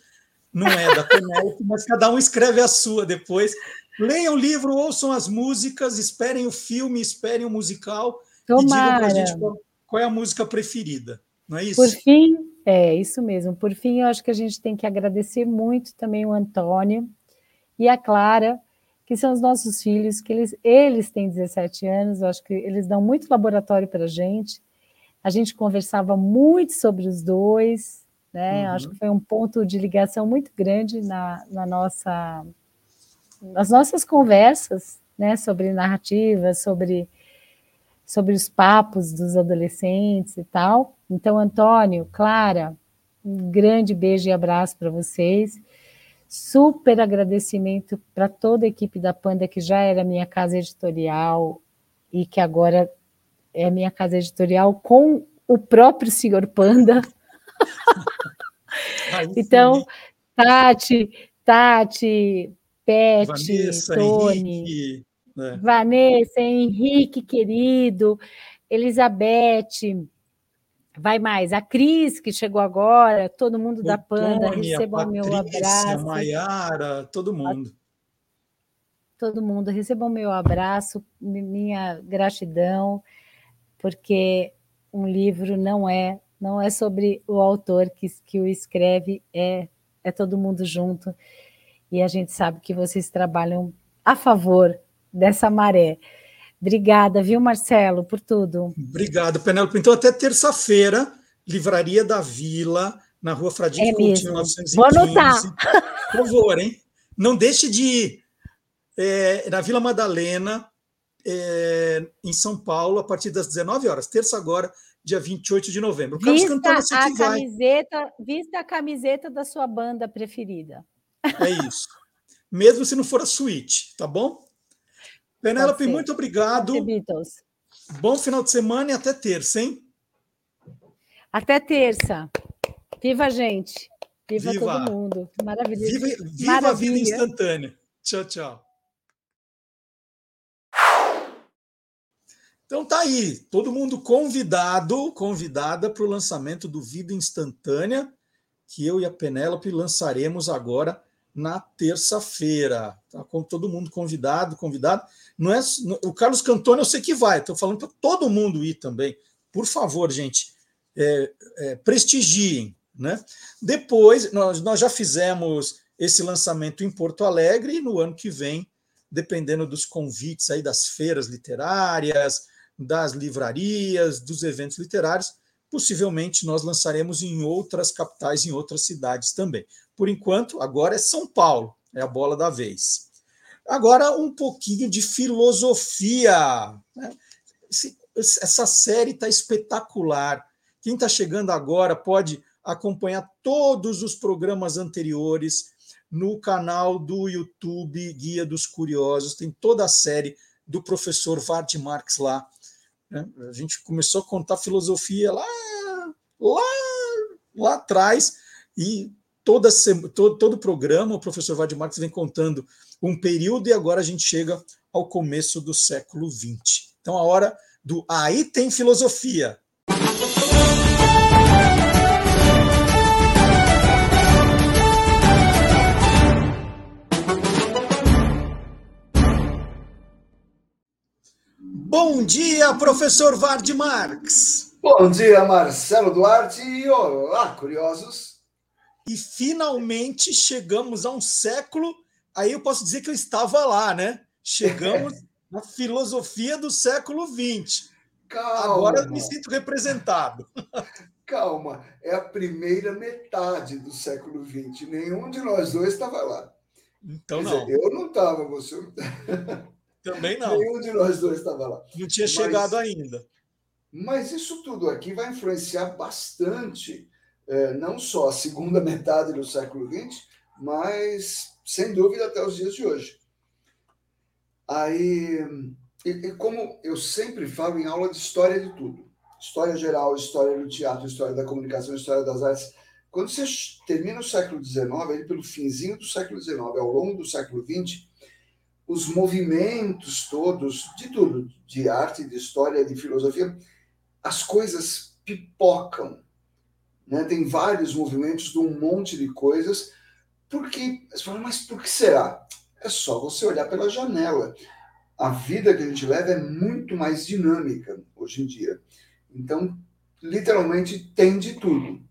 não é da Penélope, *laughs* mas cada um escreve a sua depois. Leiam o livro, ouçam as músicas, esperem o filme, esperem o musical Tomara. e digam para a gente qual, qual, é a música preferida. Não é isso? Por fim, é isso mesmo. Por fim, eu acho que a gente tem que agradecer muito também o Antônio e a Clara, que são os nossos filhos, que eles, eles têm 17 anos, eu acho que eles dão muito laboratório para a gente. A gente conversava muito sobre os dois, né? Uhum. Acho que foi um ponto de ligação muito grande na, na nossa, nas nossas conversas, né? Sobre narrativas, sobre, sobre os papos dos adolescentes e tal. Então, Antônio, Clara, um grande beijo e abraço para vocês. Super agradecimento para toda a equipe da Panda, que já era minha casa editorial e que agora é minha casa editorial com o próprio senhor Panda. *laughs* então, Tati, Tati, Pet, Vanessa, Tony, Henrique, né? Vanessa, Henrique, querido, Elizabeth, vai mais, a Cris, que chegou agora, todo mundo o da Panda, Tony, recebam o meu abraço. Maiara, todo mundo. Todo mundo, recebam o meu abraço, minha gratidão, porque um livro não é não é sobre o autor que, que o escreve, é, é todo mundo junto. E a gente sabe que vocês trabalham a favor dessa maré. Obrigada, viu, Marcelo, por tudo. Obrigado, Penélope. Então, até terça-feira, Livraria da Vila, na rua Fradinho é Coutinho, 915. Vou anotar. Por favor, hein? Não deixe de ir. É, na Vila Madalena, é, em São Paulo, a partir das 19 horas, terça agora, dia 28 de novembro. O Carlos vista a camiseta, Vista a camiseta da sua banda preferida. É isso. Mesmo se não for a suíte, tá bom? Penélope, muito obrigado. Bom final de semana e até terça, hein? Até terça. Viva a gente. Viva, viva. todo mundo. Maravilhoso. Viva, viva a vida instantânea. Tchau, tchau. Então tá aí, todo mundo convidado, convidada para o lançamento do Vida Instantânea, que eu e a Penélope lançaremos agora na terça-feira. Tá com todo mundo convidado, convidado. Não é o Carlos Cantoni, eu sei que vai. Estou falando para todo mundo ir também. Por favor, gente, é, é, prestigiem, né? Depois nós, nós já fizemos esse lançamento em Porto Alegre e no ano que vem, dependendo dos convites aí das feiras literárias, das livrarias, dos eventos literários, possivelmente nós lançaremos em outras capitais, em outras cidades também. Por enquanto, agora é São Paulo, é a bola da vez. Agora, um pouquinho de filosofia. Né? Essa série está espetacular. Quem está chegando agora pode acompanhar todos os programas anteriores no canal do YouTube Guia dos Curiosos. Tem toda a série do professor Vard Marx lá. Né? A gente começou a contar filosofia lá, lá, lá atrás e toda, todo, todo programa o professor Vard Marx vem contando um período e agora a gente chega ao começo do século XX. Então, a hora do Aí tem filosofia. Bom dia, professor Vard Marx. Bom dia, Marcelo Duarte e olá, curiosos. E finalmente chegamos a um século aí eu posso dizer que eu estava lá, né? Chegamos *laughs* na filosofia do século XX. Calma. Agora me sinto representado. *laughs* Calma, é a primeira metade do século XX. Nenhum de nós dois estava lá. Então Quer não. Dizer, eu não estava, você. *laughs* Também não. Nenhum de nós dois estava lá. Não tinha mas, chegado ainda. Mas isso tudo aqui vai influenciar bastante, é, não só a segunda metade do século XX, mas sem dúvida, até os dias de hoje. Aí, e, e como eu sempre falo em aula de história de tudo, história geral, história do teatro, história da comunicação, história das artes, quando você termina o século XIX, ali pelo finzinho do século XIX, ao longo do século XX, os movimentos todos, de tudo, de arte, de história, de filosofia, as coisas pipocam. Né? Tem vários movimentos de um monte de coisas porque, você fala, mas por que será? É só você olhar pela janela. A vida que a gente leva é muito mais dinâmica hoje em dia. Então, literalmente, tem de tudo.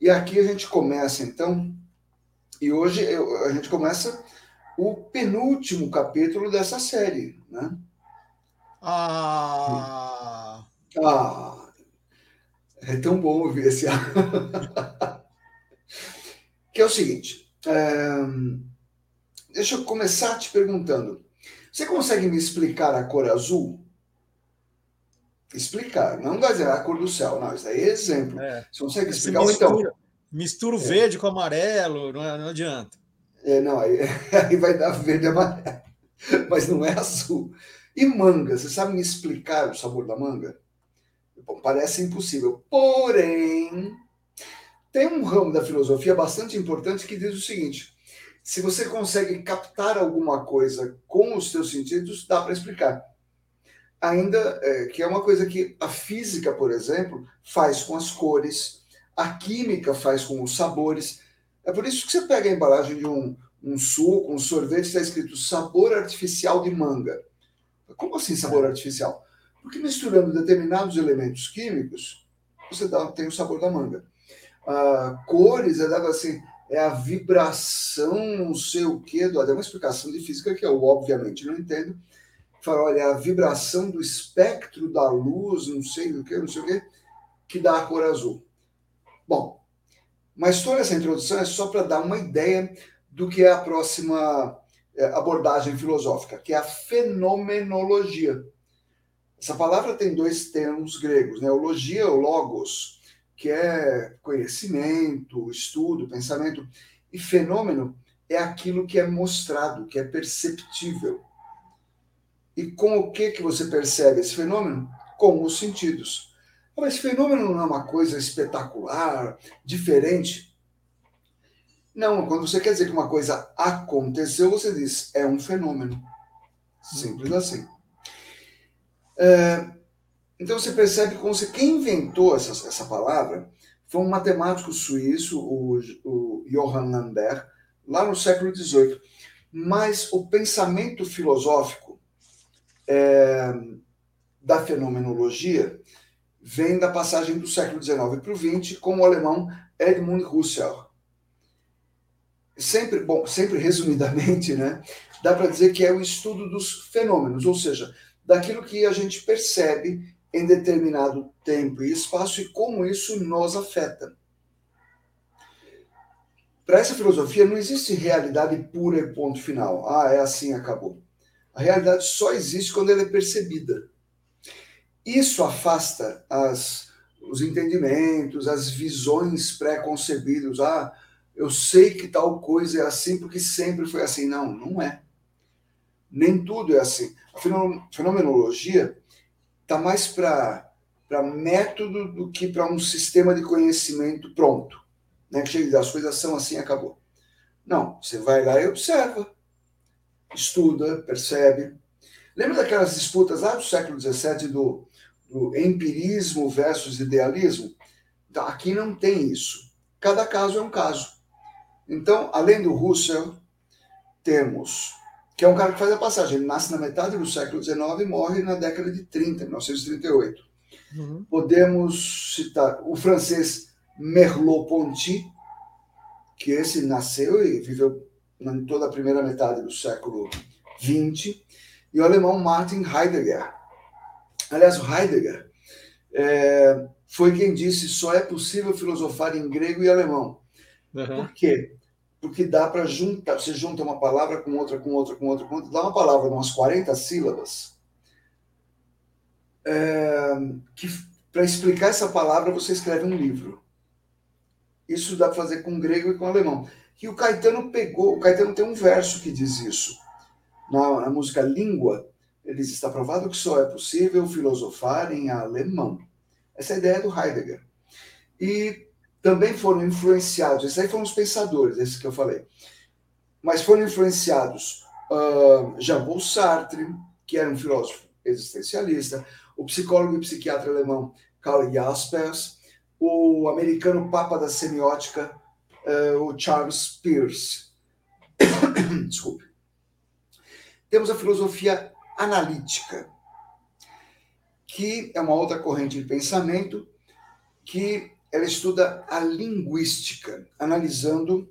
E aqui a gente começa, então, e hoje eu, a gente começa o penúltimo capítulo dessa série, né? Ah! Ah! É tão bom ouvir esse. *laughs* que é o seguinte: é... Deixa eu começar te perguntando. Você consegue me explicar a cor azul? Explicar, não vai dizer a cor do céu, não, isso aí é exemplo. É. Você consegue explicar? Mistura, então, mistura o é. verde com amarelo, não, não adianta. É, não, aí, *laughs* aí vai dar verde e amarelo, mas não é azul. E manga, você sabe me explicar o sabor da manga? Bom, parece impossível. Porém, tem um ramo da filosofia bastante importante que diz o seguinte: se você consegue captar alguma coisa com os seus sentidos, dá para explicar. Ainda é, que é uma coisa que a física, por exemplo, faz com as cores, a química faz com os sabores. É por isso que você pega a embalagem de um, um suco, um sorvete, está escrito sabor artificial de manga. Como assim sabor artificial? Porque misturando determinados elementos químicos, você dá, tem o sabor da manga. Ah, cores é dado assim, é a vibração, não sei o quê, do, é uma explicação de física que eu, obviamente, não entendo. Fala, olha, é a vibração do espectro da luz, não sei o que, não sei o quê, que dá a cor azul. Bom, mas toda essa introdução é só para dar uma ideia do que é a próxima é, abordagem filosófica, que é a fenomenologia. Essa palavra tem dois termos gregos, né? O logia, o logos, que é conhecimento, estudo, pensamento, e fenômeno é aquilo que é mostrado, que é perceptível. E com o que que você percebe esse fenômeno? Com os sentidos. Mas fenômeno não é uma coisa espetacular, diferente. Não, quando você quer dizer que uma coisa aconteceu, você diz é um fenômeno. Simples assim. É, então você percebe como se quem inventou essa, essa palavra foi um matemático suíço, o, o Johann Lambert, lá no século XVIII. Mas o pensamento filosófico é, da fenomenologia vem da passagem do século XIX para o XX com o alemão Edmund Husserl. Sempre, bom, sempre resumidamente, né, dá para dizer que é o estudo dos fenômenos, ou seja, daquilo que a gente percebe em determinado tempo e espaço e como isso nos afeta. Para essa filosofia não existe realidade pura e ponto final. Ah, é assim, acabou. A realidade só existe quando ela é percebida. Isso afasta as, os entendimentos, as visões pré-concebidas. Ah, eu sei que tal coisa é assim porque sempre foi assim. Não, não é. Nem tudo é assim. A fenomenologia está mais para método do que para um sistema de conhecimento pronto. Né? Que chega as coisas são assim acabou. Não, você vai lá e observa, estuda, percebe. Lembra daquelas disputas lá do século XVII do, do empirismo versus idealismo? Então, aqui não tem isso. Cada caso é um caso. Então, além do Russell, temos que é um cara que faz a passagem. Ele nasce na metade do século XIX e morre na década de 30, 1938. Uhum. Podemos citar o francês Merleau-Ponty, que esse nasceu e viveu em toda a primeira metade do século XX, e o alemão Martin Heidegger. Aliás, o Heidegger é, foi quem disse só é possível filosofar em grego e alemão. Uhum. Por quê? porque dá para juntar, você junta uma palavra com outra, com outra, com outra, com outra, dá uma palavra de umas 40 sílabas, é, que para explicar essa palavra você escreve um livro. Isso dá para fazer com grego e com alemão. E o Caetano pegou, o Caetano tem um verso que diz isso. Na, na música Língua, diz, está provado que só é possível filosofar em alemão. Essa é a ideia do Heidegger. E também foram influenciados, esses aí foram os pensadores, esses que eu falei, mas foram influenciados uh, Jean-Paul Sartre, que era um filósofo existencialista, o psicólogo e psiquiatra alemão Karl Jaspers, o americano papa da semiótica, uh, o Charles Peirce. *coughs* Desculpe. Temos a filosofia analítica, que é uma outra corrente de pensamento que ela estuda a linguística, analisando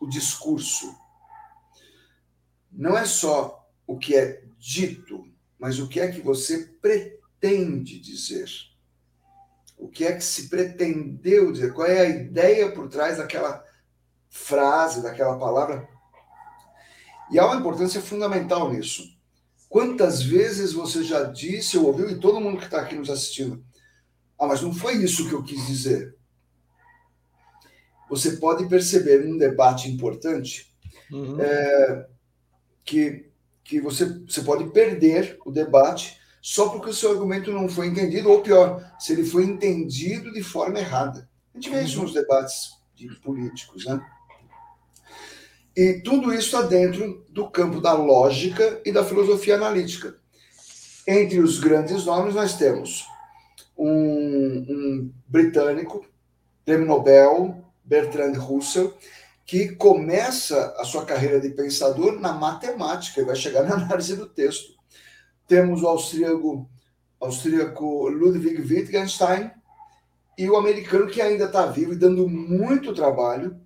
o discurso. Não é só o que é dito, mas o que é que você pretende dizer. O que é que se pretendeu dizer? Qual é a ideia por trás daquela frase, daquela palavra? E há uma importância fundamental nisso. Quantas vezes você já disse ou ouviu, e todo mundo que está aqui nos assistindo, ah, mas não foi isso que eu quis dizer. Você pode perceber num debate importante uhum. é, que, que você, você pode perder o debate só porque o seu argumento não foi entendido, ou pior, se ele foi entendido de forma errada. A gente vê isso nos debates de políticos, né? E tudo isso está dentro do campo da lógica e da filosofia analítica. Entre os grandes nomes, nós temos um, um britânico, prêmio Nobel, Bertrand Russell, que começa a sua carreira de pensador na matemática e vai chegar na *laughs* análise do texto. Temos o austríaco, austríaco Ludwig Wittgenstein e o americano que ainda está vivo e dando muito trabalho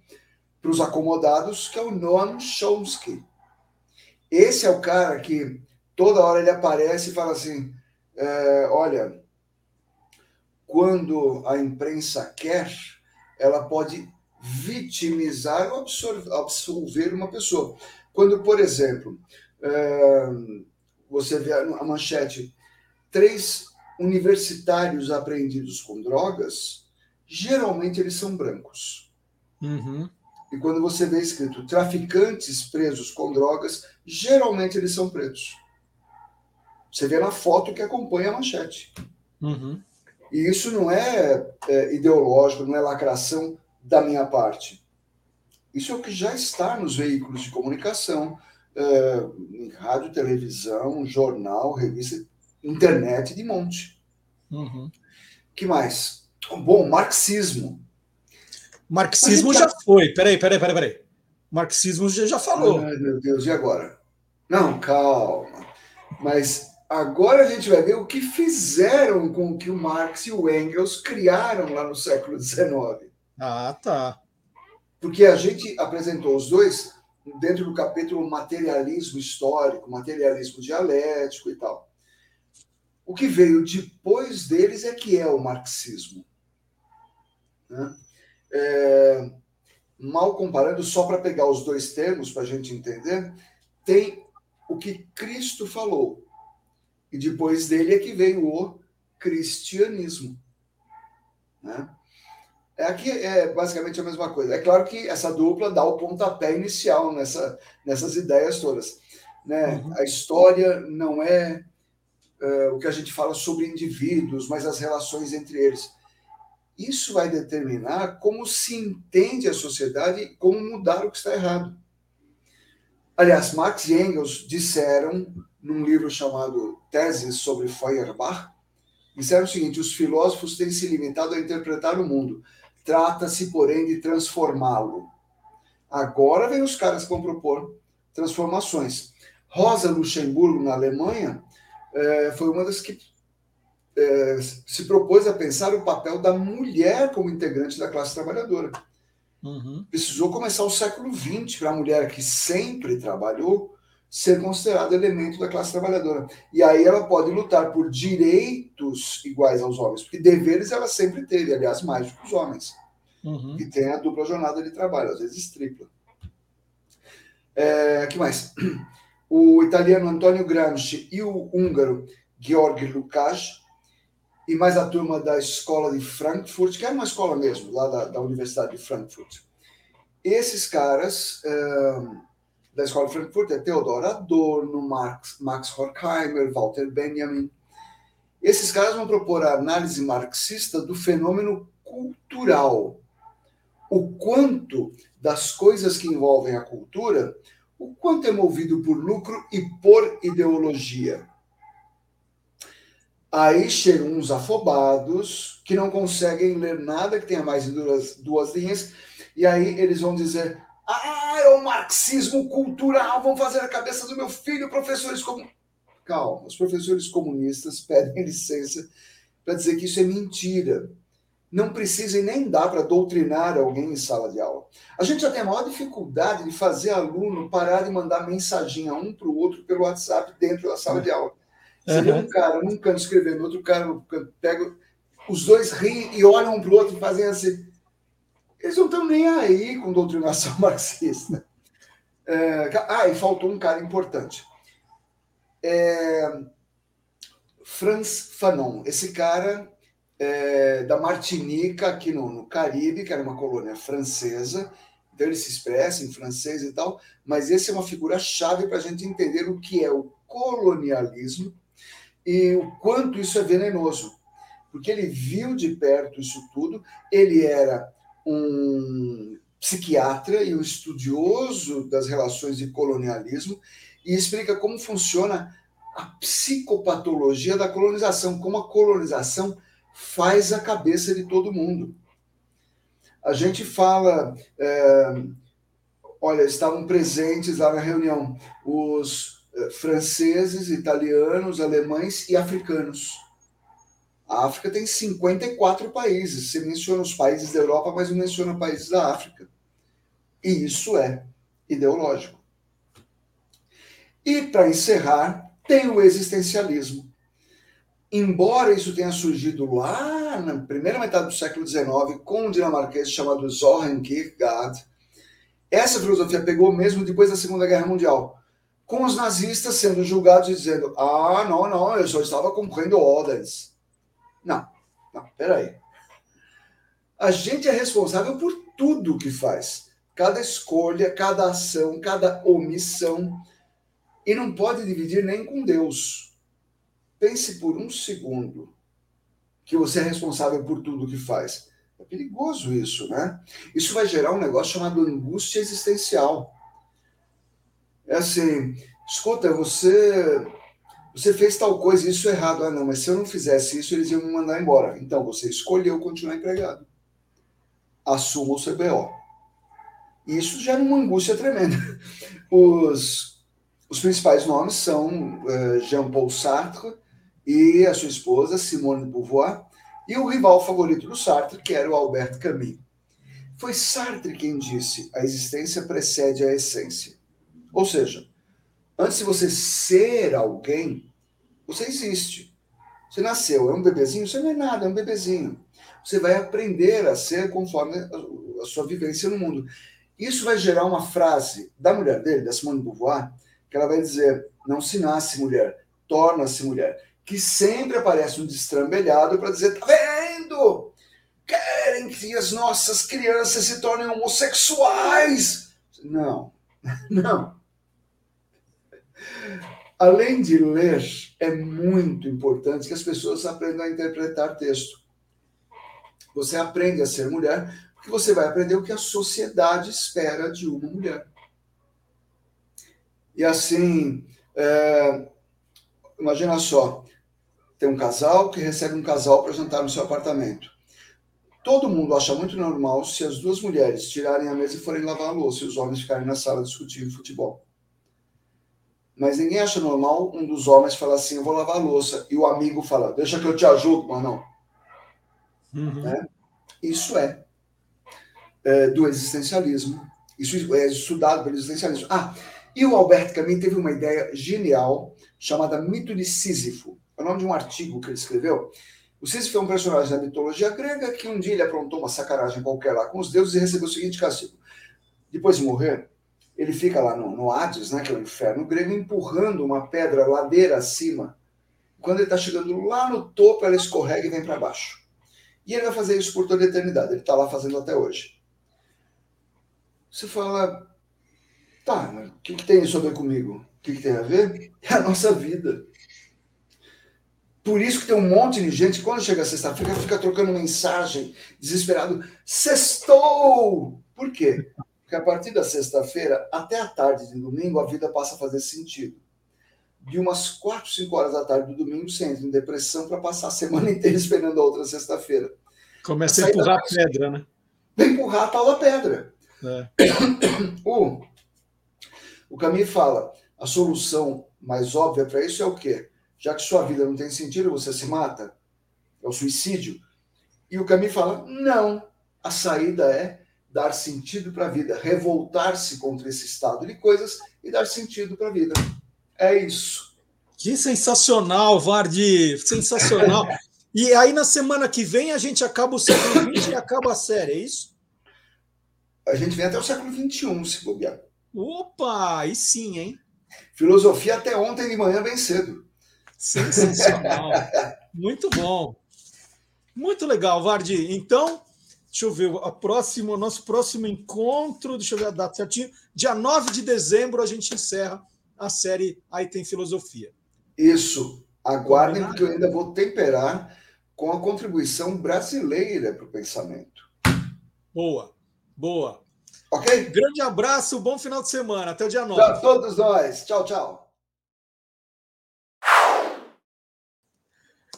para os acomodados, que é o Noam Chomsky. Esse é o cara que toda hora ele aparece e fala assim: é, olha, quando a imprensa quer, ela pode vitimizar ou absolver uma pessoa. Quando, por exemplo, é, você vê a manchete, três universitários apreendidos com drogas, geralmente eles são brancos. Uhum. E quando você vê escrito traficantes presos com drogas, geralmente eles são pretos. Você vê na foto que acompanha a manchete. Uhum. E isso não é, é, ideológico, não é lacração da minha parte. Isso é o que já está nos veículos de comunicação, é, em rádio, televisão, jornal, revista, internet de monte. Uhum. que mais? Bom, marxismo. Marxismo já foi. Peraí, peraí, peraí, peraí. Marxismo já, já falou. Ai, meu Deus, e agora? Não, calma. Mas agora a gente vai ver o que fizeram com o que o Marx e o Engels criaram lá no século XIX. Ah, tá. Porque a gente apresentou os dois dentro do capítulo materialismo histórico, materialismo dialético e tal. O que veio depois deles é que é o marxismo. Né? É, mal comparando, só para pegar os dois termos para a gente entender, tem o que Cristo falou. E depois dele é que veio o cristianismo. Né? É, aqui é basicamente a mesma coisa. É claro que essa dupla dá o pontapé inicial nessa, nessas ideias todas. Né? Uhum. A história não é uh, o que a gente fala sobre indivíduos, mas as relações entre eles. Isso vai determinar como se entende a sociedade e como mudar o que está errado. Aliás, Marx e Engels disseram, num livro chamado Teses sobre Feuerbach, disseram o seguinte: os filósofos têm se limitado a interpretar o mundo, trata-se, porém, de transformá-lo. Agora vem os caras que vão propor transformações. Rosa Luxemburgo, na Alemanha, eh, foi uma das que é, se propôs a pensar o papel da mulher como integrante da classe trabalhadora. Uhum. Precisou começar o século XX para a mulher que sempre trabalhou ser considerada elemento da classe trabalhadora. E aí ela pode lutar por direitos iguais aos homens, porque deveres ela sempre teve, aliás, mais do que os homens. Uhum. E tem a dupla jornada de trabalho, às vezes tripla. É, que mais? O italiano Antonio Gramsci e o húngaro Georg Lukács e mais a turma da escola de Frankfurt, que era uma escola mesmo, lá da, da Universidade de Frankfurt. Esses caras da escola de Frankfurt é Theodor Adorno, Max, Max Horkheimer, Walter Benjamin. Esses caras vão propor a análise marxista do fenômeno cultural. O quanto das coisas que envolvem a cultura, o quanto é movido por lucro e por ideologia. Aí chegam uns afobados que não conseguem ler nada que tenha mais de duas, duas linhas, e aí eles vão dizer: Ah, é o marxismo cultural, vão fazer a cabeça do meu filho, professores como. Calma, os professores comunistas *laughs* pedem licença para dizer que isso é mentira. Não precisa e nem dá para doutrinar alguém em sala de aula. A gente já tem a maior dificuldade de fazer aluno parar de mandar mensaginha um para o outro pelo WhatsApp dentro da sala de aula. Você vê um cara num canto escrevendo, outro cara no canto, pega, os dois riem e olham um para o outro e fazem assim. Eles não estão nem aí com doutrinação *laughs* marxista. É, ah, e faltou um cara importante. É, Franz Fanon. Esse cara é, da Martinica, aqui no, no Caribe, que era uma colônia francesa, então ele se expressa em francês e tal, mas esse é uma figura chave para a gente entender o que é o colonialismo e o quanto isso é venenoso. Porque ele viu de perto isso tudo, ele era um psiquiatra e um estudioso das relações de colonialismo e explica como funciona a psicopatologia da colonização, como a colonização faz a cabeça de todo mundo. A gente fala, é, olha, estavam presentes lá na reunião os franceses, italianos, alemães e africanos. A África tem 54 países. Você menciona os países da Europa, mas não menciona países da África. E isso é ideológico. E, para encerrar, tem o existencialismo. Embora isso tenha surgido lá na primeira metade do século XIX com um dinamarquês chamado Søren Kierkegaard, essa filosofia pegou mesmo depois da Segunda Guerra Mundial, com os nazistas sendo julgados e dizendo: ah, não, não, eu só estava cumprindo ordens. Não, não, peraí. A gente é responsável por tudo que faz. Cada escolha, cada ação, cada omissão. E não pode dividir nem com Deus. Pense por um segundo que você é responsável por tudo que faz. É perigoso isso, né? Isso vai gerar um negócio chamado angústia existencial. É assim, escuta, você você fez tal coisa, isso é errado. Ah, não, mas se eu não fizesse isso, eles iam me mandar embora. Então, você escolheu continuar empregado. Assuma o CBO. Isso gera uma angústia tremenda. Os, os principais nomes são uh, Jean-Paul Sartre e a sua esposa, Simone de Beauvoir, e o rival favorito do Sartre, que era o Albert Camus. Foi Sartre quem disse: a existência precede a essência. Ou seja, antes de você ser alguém, você existe. Você nasceu, é um bebezinho? Você não é nada, é um bebezinho. Você vai aprender a ser conforme a sua vivência no mundo. Isso vai gerar uma frase da mulher dele, da Simone Beauvoir, que ela vai dizer: não se nasce mulher, torna-se mulher que sempre aparece um destrambelhado para dizer: tá vendo? Querem que as nossas crianças se tornem homossexuais. Não, *laughs* não. Além de ler, é muito importante que as pessoas aprendam a interpretar texto. Você aprende a ser mulher porque você vai aprender o que a sociedade espera de uma mulher. E assim, é, imagina só, tem um casal que recebe um casal para jantar no seu apartamento. Todo mundo acha muito normal se as duas mulheres tirarem a mesa e forem lavar a louça e os homens ficarem na sala discutindo futebol. Mas ninguém acha normal um dos homens falar assim: eu vou lavar a louça, e o amigo fala: deixa que eu te ajudo, mas não. Uhum. É? Isso é, é, do existencialismo. Isso é estudado pelo existencialismo. Ah, e o Alberto Camus teve uma ideia genial chamada mito de Sísifo. É o nome de um artigo que ele escreveu. O Sísifo é um personagem da mitologia grega que um dia ele aprontou uma sacanagem qualquer lá com os deuses e recebeu o seguinte castigo. Depois de morrer, ele fica lá no, no Hades, né, que é o inferno grego, empurrando uma pedra ladeira acima. Quando ele está chegando lá no topo, ela escorrega e vem para baixo. E ele vai fazer isso por toda a eternidade. Ele está lá fazendo até hoje. Você fala, tá, o que, que tem isso a ver comigo? O que, que tem a ver? É a nossa vida. Por isso que tem um monte de gente, quando chega sexta-feira, fica trocando mensagem, desesperado. Sextou! Por quê? Porque a partir da sexta-feira, até a tarde de domingo, a vida passa a fazer sentido. De umas 4, 5 horas da tarde do domingo, você entra em depressão para passar a semana *laughs* inteira esperando a outra sexta-feira. Começa a, a empurrar a pedra, né? Vem empurrar a tal da pedra. É. *coughs* O, o Camus fala, a solução mais óbvia para isso é o quê? já que sua vida não tem sentido, você se mata. É o suicídio. E o Camus fala: não, a saída é dar sentido para a vida, revoltar-se contra esse estado de coisas e dar sentido para a vida. É isso. Que sensacional, Vardi! Sensacional. e aí, na semana que vem, a gente acaba o século XX e acaba a série, é isso? A gente vem até o século XXI, se bobear. Opa! Aí sim, hein? Filosofia até ontem de manhã, bem cedo. Sensacional. *laughs* Muito bom. Muito legal, Vardi. Então, deixa eu ver, a próxima, o nosso próximo encontro, deixa eu ver a data certinho, dia 9 de dezembro a gente encerra a série Aí Tem Filosofia. Isso. Aguardem, porque eu ainda vou temperar com a contribuição brasileira para o pensamento. Boa, boa. Ok? Grande abraço, bom final de semana. Até o dia 9. Para todos nós. Tchau, tchau.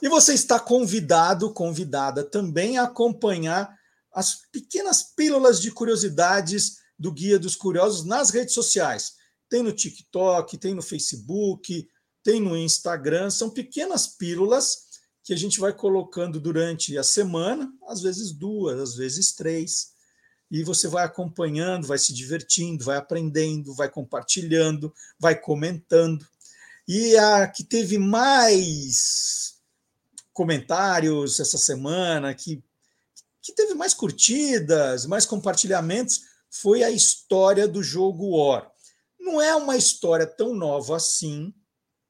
E você está convidado, convidada também a acompanhar as pequenas pílulas de curiosidades do Guia dos Curiosos nas redes sociais. Tem no TikTok, tem no Facebook, tem no Instagram. São pequenas pílulas que a gente vai colocando durante a semana, às vezes duas, às vezes três. E você vai acompanhando, vai se divertindo, vai aprendendo, vai compartilhando, vai comentando. E a que teve mais comentários essa semana, que, que teve mais curtidas, mais compartilhamentos, foi a história do jogo War. Não é uma história tão nova assim,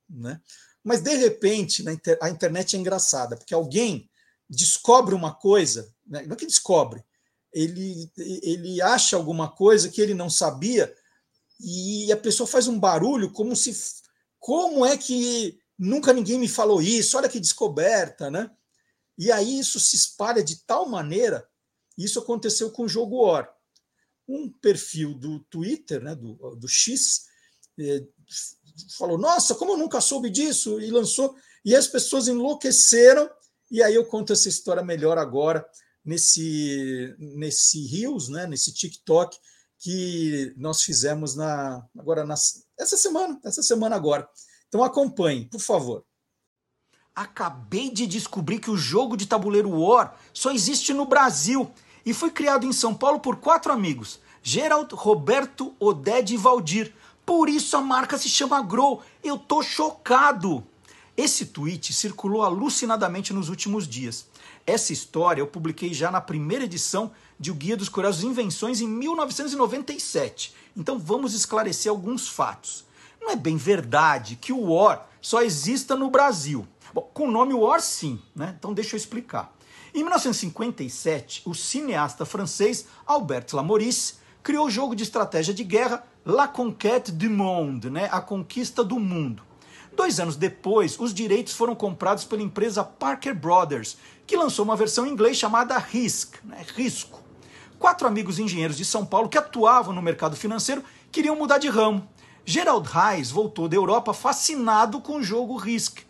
né? mas de repente a internet é engraçada, porque alguém descobre uma coisa, né? não é que descobre, ele, ele acha alguma coisa que ele não sabia e a pessoa faz um barulho como se. Como é que nunca ninguém me falou isso? Olha que descoberta, né? E aí isso se espalha de tal maneira. Isso aconteceu com o jogo War. Um perfil do Twitter, né, do, do X, eh, falou: Nossa, como eu nunca soube disso? E lançou. E as pessoas enlouqueceram. E aí eu conto essa história melhor agora nesse nesse Rios, né, nesse TikTok que nós fizemos na agora nas, essa semana, essa semana agora. Então acompanhe, por favor. Acabei de descobrir que o jogo de tabuleiro War só existe no Brasil e foi criado em São Paulo por quatro amigos: Gerald, Roberto, Oded e Valdir. Por isso a marca se chama Grow. Eu tô chocado. Esse tweet circulou alucinadamente nos últimos dias. Essa história eu publiquei já na primeira edição de O Guia dos Curiosos Invenções em 1997. Então vamos esclarecer alguns fatos. Não é bem verdade que o War só exista no Brasil. Bom, com o nome War sim, né? Então deixa eu explicar. Em 1957, o cineasta francês Albert Lamorisse criou o jogo de estratégia de guerra La Conquête du Monde, né? A Conquista do Mundo. Dois anos depois, os direitos foram comprados pela empresa Parker Brothers, que lançou uma versão em inglês chamada Risk, né? Risco. Quatro amigos engenheiros de São Paulo que atuavam no mercado financeiro queriam mudar de ramo. Gerald Reis voltou da Europa fascinado com o jogo Risk.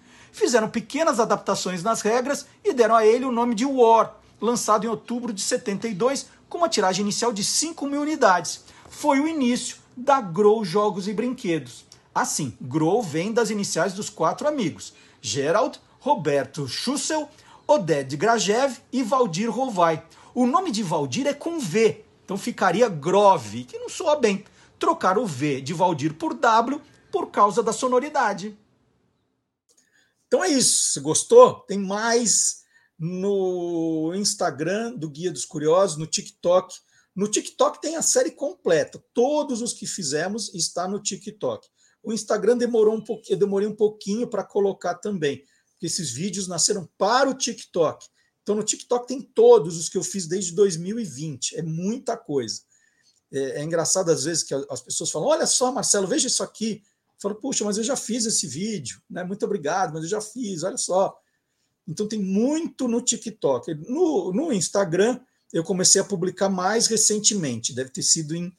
Fizeram pequenas adaptações nas regras e deram a ele o nome de War, lançado em outubro de 72 com uma tiragem inicial de 5 mil unidades. Foi o início da Grow Jogos e Brinquedos. Assim, Grow vem das iniciais dos quatro amigos: Gerald, Roberto Schussel, Oded Grajev e Valdir Rovai. O nome de Valdir é com V, então ficaria Grove, que não soa bem. Trocar o V de Valdir por W por causa da sonoridade. Então é isso. Se gostou? Tem mais no Instagram do Guia dos Curiosos, no TikTok. No TikTok tem a série completa. Todos os que fizemos está no TikTok. O Instagram demorou um pouquinho, demorei um pouquinho para colocar também, porque esses vídeos nasceram para o TikTok. Então no TikTok tem todos os que eu fiz desde 2020. É muita coisa. É, é engraçado às vezes que as pessoas falam: "Olha só, Marcelo, veja isso aqui". Eu falo: "Puxa, mas eu já fiz esse vídeo, né? Muito obrigado, mas eu já fiz. Olha só". Então tem muito no TikTok. No, no Instagram eu comecei a publicar mais recentemente, deve ter sido em,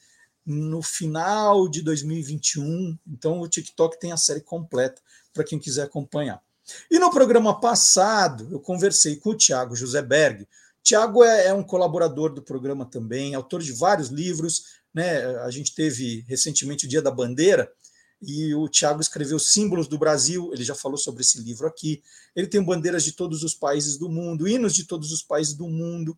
no final de 2021. Então o TikTok tem a série completa para quem quiser acompanhar. E no programa passado eu conversei com o Tiago José Berg. Tiago é, é um colaborador do programa também, autor de vários livros. Né? A gente teve recentemente o Dia da Bandeira, e o Tiago escreveu Símbolos do Brasil, ele já falou sobre esse livro aqui. Ele tem bandeiras de todos os países do mundo, hinos de todos os países do mundo.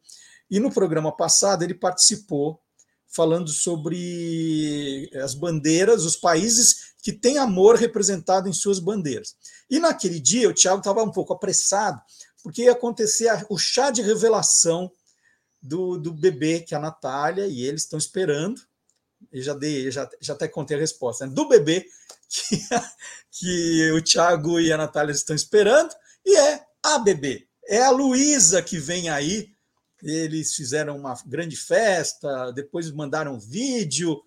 E no programa passado ele participou falando sobre as bandeiras, os países que têm amor representado em suas bandeiras. E naquele dia o Tiago estava um pouco apressado, porque ia acontecer o chá de revelação do, do bebê, que é a Natália, e eles estão esperando eu já dei, já, já até contei a resposta, né? do bebê *laughs* que, que o Thiago e a Natália estão esperando, e é a bebê. É a Luísa que vem aí. Eles fizeram uma grande festa, depois mandaram vídeo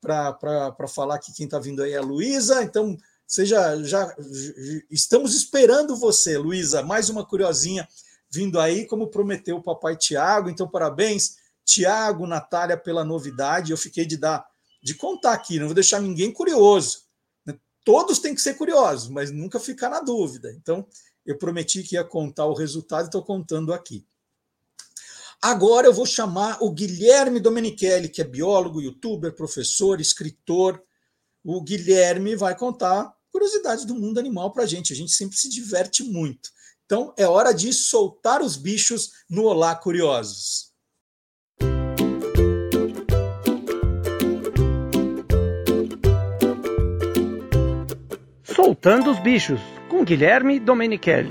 para falar que quem está vindo aí é a Luísa. Então, seja já estamos esperando você, Luísa. Mais uma curiosinha vindo aí, como prometeu o papai Tiago. Então, parabéns, Tiago, Natália, pela novidade. Eu fiquei de dar de contar aqui, não vou deixar ninguém curioso. Né? Todos têm que ser curiosos, mas nunca ficar na dúvida. Então, eu prometi que ia contar o resultado e estou contando aqui. Agora eu vou chamar o Guilherme Domenichelli, que é biólogo, youtuber, professor, escritor. O Guilherme vai contar curiosidades do mundo animal para a gente. A gente sempre se diverte muito. Então é hora de soltar os bichos no Olá Curiosos. Soltando os bichos, com Guilherme Domenichelli.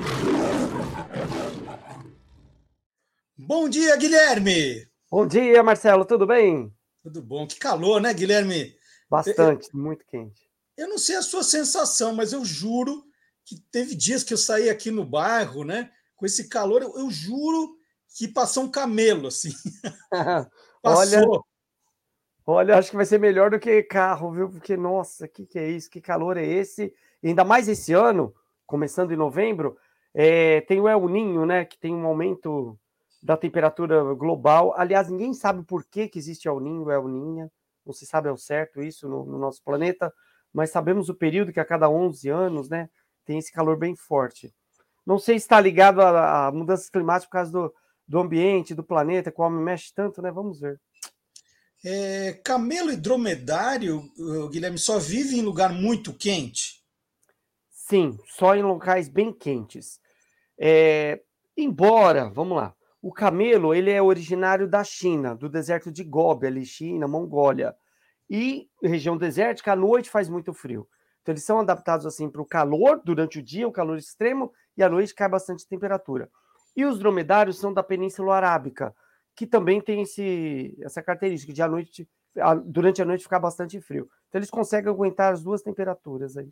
Bom dia, Guilherme! Bom dia, Marcelo, tudo bem? Tudo bom. Que calor, né, Guilherme? Bastante, eu, muito quente. Eu não sei a sua sensação, mas eu juro que teve dias que eu saí aqui no bairro, né? Com esse calor, eu, eu juro que passou um camelo, assim. *laughs* olha, olha, acho que vai ser melhor do que carro, viu? Porque, nossa, que que é isso? Que calor é esse? E ainda mais esse ano, começando em novembro, é, tem o El Ninho, né? Que tem um aumento da temperatura global. Aliás, ninguém sabe por que, que existe El Ninho El Ninha. Não se sabe ao certo isso no, no nosso planeta, mas sabemos o período que a cada 11 anos, né? tem esse calor bem forte. Não sei se está ligado à, mudança climática por causa do, do ambiente, do planeta, que o homem mexe tanto, né? Vamos ver. É, camelo e dromedário, Guilherme, só vive em lugar muito quente? Sim, só em locais bem quentes. É, embora, vamos lá, o camelo ele é originário da China, do deserto de Gobi, ali, China, Mongólia. E região desértica, à noite faz muito frio. Então, eles são adaptados assim para o calor durante o dia, o calor extremo, e à noite cai bastante temperatura. E os dromedários são da Península Arábica, que também tem esse, essa característica de à noite, durante a noite ficar bastante frio. Então, eles conseguem aguentar as duas temperaturas aí.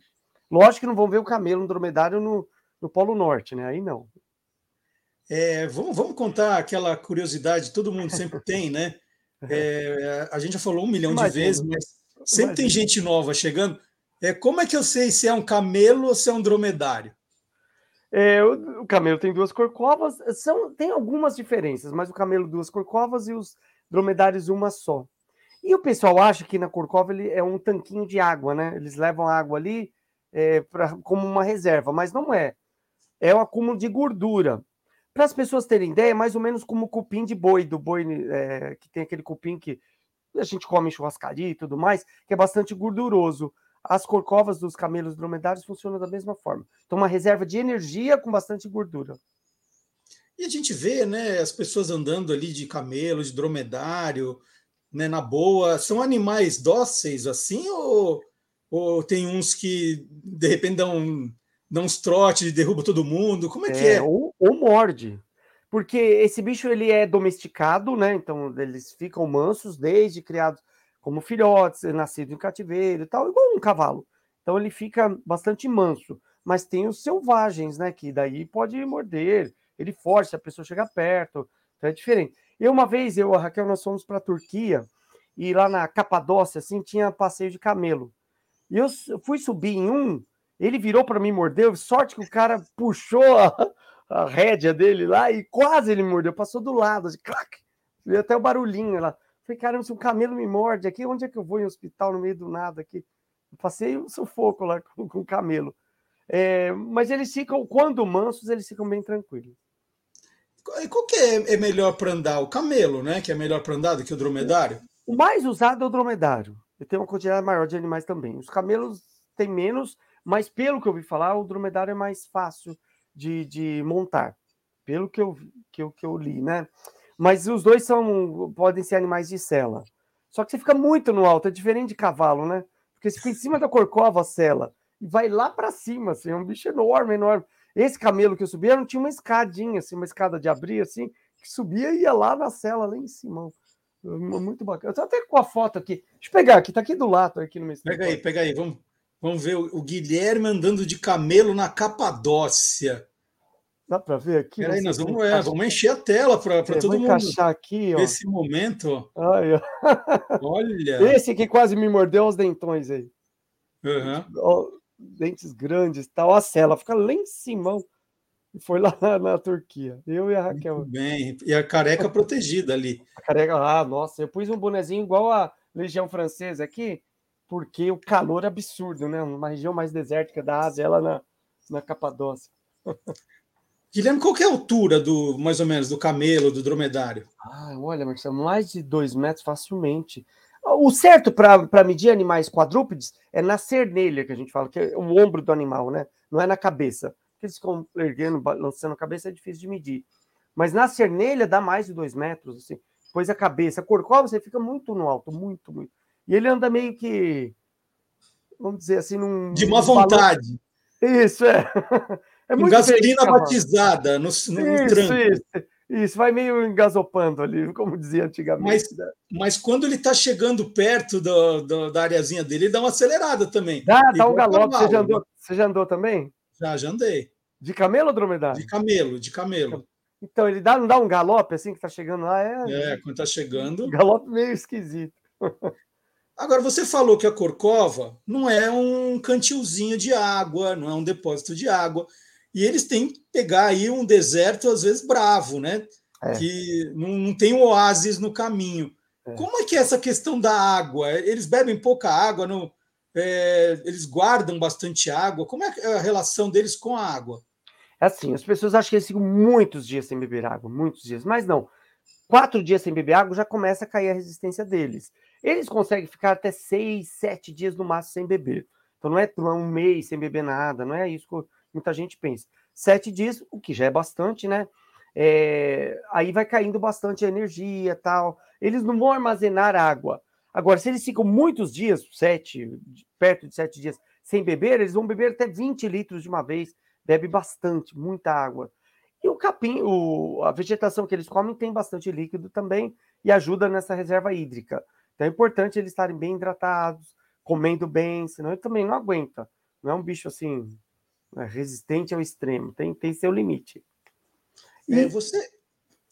Lógico que não vão ver o camelo, um dromedário no, no Polo Norte, né? Aí não. É, vamos, vamos contar aquela curiosidade, todo mundo sempre tem, né? *laughs* É, a gente já falou um milhão Imagina. de vezes, mas sempre Imagina. tem gente nova chegando. É, como é que eu sei se é um camelo ou se é um dromedário? É, o, o, camelo tem duas corcovas, são, tem algumas diferenças, mas o camelo duas corcovas e os dromedários uma só. E o pessoal acha que na corcova ele é um tanquinho de água, né? Eles levam água ali é, pra, como uma reserva, mas não é. É um acúmulo de gordura. Para as pessoas terem ideia, é mais ou menos como o cupim de boi, do boi é, que tem aquele cupim que a gente come em churrascaria e tudo mais, que é bastante gorduroso as corcovas dos camelos dromedários funcionam da mesma forma. Então, uma reserva de energia com bastante gordura. E a gente vê, né, as pessoas andando ali de camelo, de dromedário, né, na boa. São animais dóceis assim ou, ou tem uns que de repente dão, dão uns trotes e derrubam todo mundo? Como é, é que é? Ou, ou morde. Porque esse bicho ele é domesticado, né? Então eles ficam mansos desde criados como filhotes, nascido em cativeiro e tal, igual um cavalo. Então ele fica bastante manso, mas tem os selvagens, né? Que daí pode morder, ele força a pessoa chegar perto, então é diferente. E uma vez eu, a Raquel, nós fomos para a Turquia e lá na Capadócia, assim, tinha passeio de camelo. E eu fui subir em um, ele virou para mim mordeu, sorte que o cara puxou a, a rédea dele lá e quase ele mordeu, passou do lado, assim, clac, e até o barulhinho lá. Falei, caramba, se um camelo me morde aqui, onde é que eu vou em hospital no meio do nada aqui? Eu passei um sufoco lá *laughs* com, com o camelo. É, mas eles ficam, quando mansos, eles ficam bem tranquilos. E qual que é, é melhor para andar? O camelo, né? Que é melhor para andar do que o dromedário? O mais usado é o dromedário. Tem uma quantidade maior de animais também. Os camelos têm menos, mas pelo que eu ouvi falar, o dromedário é mais fácil de, de montar. Pelo que eu, que, eu, que eu li, né? Mas os dois são podem ser animais de sela. Só que você fica muito no alto, é diferente de cavalo, né? Porque você fica em cima da corcova a sela e vai lá para cima, assim, é um bicho enorme, enorme. Esse camelo que eu subia não tinha uma escadinha, assim, uma escada de abrir, assim, que subia e ia lá na cela, lá em cima. Muito bacana. Eu até com a foto aqui. Deixa eu pegar aqui, tá aqui do lado, aqui no meu Pega aí, pega aí, vamos, vamos ver o, o Guilherme andando de camelo na Capadócia. Dá para ver aqui? Peraí, nós vamos, é, vamos encher a tela para todo mundo. encaixar aqui, ó. *laughs* Esse momento. Ai, Olha. Esse aqui quase me mordeu os dentões aí. Uhum. dentes grandes tal. A Cela fica lá em cima. E *laughs* foi lá na, na, Turquia. Eu e a Raquel. Muito bem. E a careca *laughs* protegida ali. A careca, ah, nossa, eu pus um bonezinho igual a Legião Francesa aqui, porque o calor é absurdo, né? Uma região mais desértica da Ásia, ela na, na Capadócia. *laughs* Guilherme, qual é a altura do mais ou menos do camelo, do dromedário? Ah, olha, Marcelo, mais de dois metros facilmente. O certo para medir animais quadrúpedes é na cernelha, que a gente fala, que é o ombro do animal, né? Não é na cabeça. Porque eles ficam erguendo, lançando a cabeça, é difícil de medir. Mas na cernelha dá mais de dois metros, assim. Depois a cabeça, a corcova, você fica muito no alto, muito, muito. E ele anda meio que, vamos dizer assim, num. De má vontade. Isso, é. *laughs* é muito gasolina batizada no, no, isso, no tranco. Isso. Isso, vai meio engasopando ali, *laughs* como dizia antigamente. Mas, né? mas quando ele está chegando perto do, do, da areazinha dele, ele dá uma acelerada também. Dá, dá um galope. Você já, andou, você já andou também? Já, já andei. De camelo ou dromedário? De camelo, de camelo. Então, ele dá, não dá um galope assim que está chegando lá? É, é quando está chegando. *laughs* Galope meio esquisito. Agora, você falou que a Corcova não é um cantilzinho de água, não é um depósito de água. E eles têm que pegar aí um deserto, às vezes, bravo, né? É. Que não, não tem um oásis no caminho. É. Como é que é essa questão da água? Eles bebem pouca água, não, é, eles guardam bastante água. Como é a relação deles com a água? É assim, as pessoas acham que eles ficam muitos dias sem beber água, muitos dias, mas não. Quatro dias sem beber água já começa a cair a resistência deles. Eles conseguem ficar até seis, sete dias no máximo sem beber. Então não é, é um mês sem beber nada, não é isso que muita gente pensa. Sete dias, o que já é bastante, né? É, aí vai caindo bastante energia tal. Eles não vão armazenar água. Agora, se eles ficam muitos dias, sete, perto de sete dias, sem beber, eles vão beber até 20 litros de uma vez. Bebe bastante, muita água. E o capim, o, a vegetação que eles comem tem bastante líquido também e ajuda nessa reserva hídrica. Então é importante eles estarem bem hidratados, comendo bem, senão ele também não aguenta. Não é um bicho assim é resistente ao extremo, tem, tem seu limite. E é, você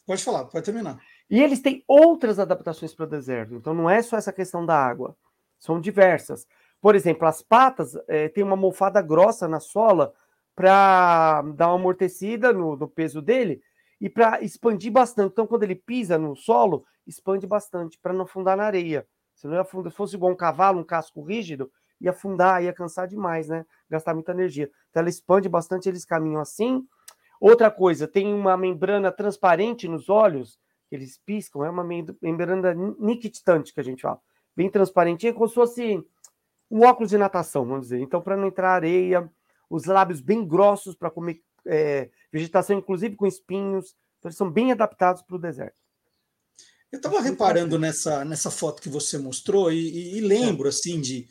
pode falar, pode terminar. E eles têm outras adaptações para o deserto, então não é só essa questão da água, são diversas. Por exemplo, as patas é, têm uma almofada grossa na sola para dar uma amortecida no, no peso dele e para expandir bastante. Então, quando ele pisa no solo, expande bastante para não afundar na areia. Se não afunda, se fosse igual um cavalo, um casco rígido, ia afundar, ia cansar demais, né? Gastar muita energia. Então ela expande bastante, eles caminham assim. Outra coisa, tem uma membrana transparente nos olhos, eles piscam, é uma membrana nictitante que a gente fala. Bem transparentinha, como se fosse um óculos de natação, vamos dizer. Então, para não entrar areia, os lábios bem grossos para comer é, vegetação, inclusive com espinhos. Então, eles são bem adaptados para o deserto. Eu estava reparando nessa, nessa foto que você mostrou e, e, e lembro, é. assim, de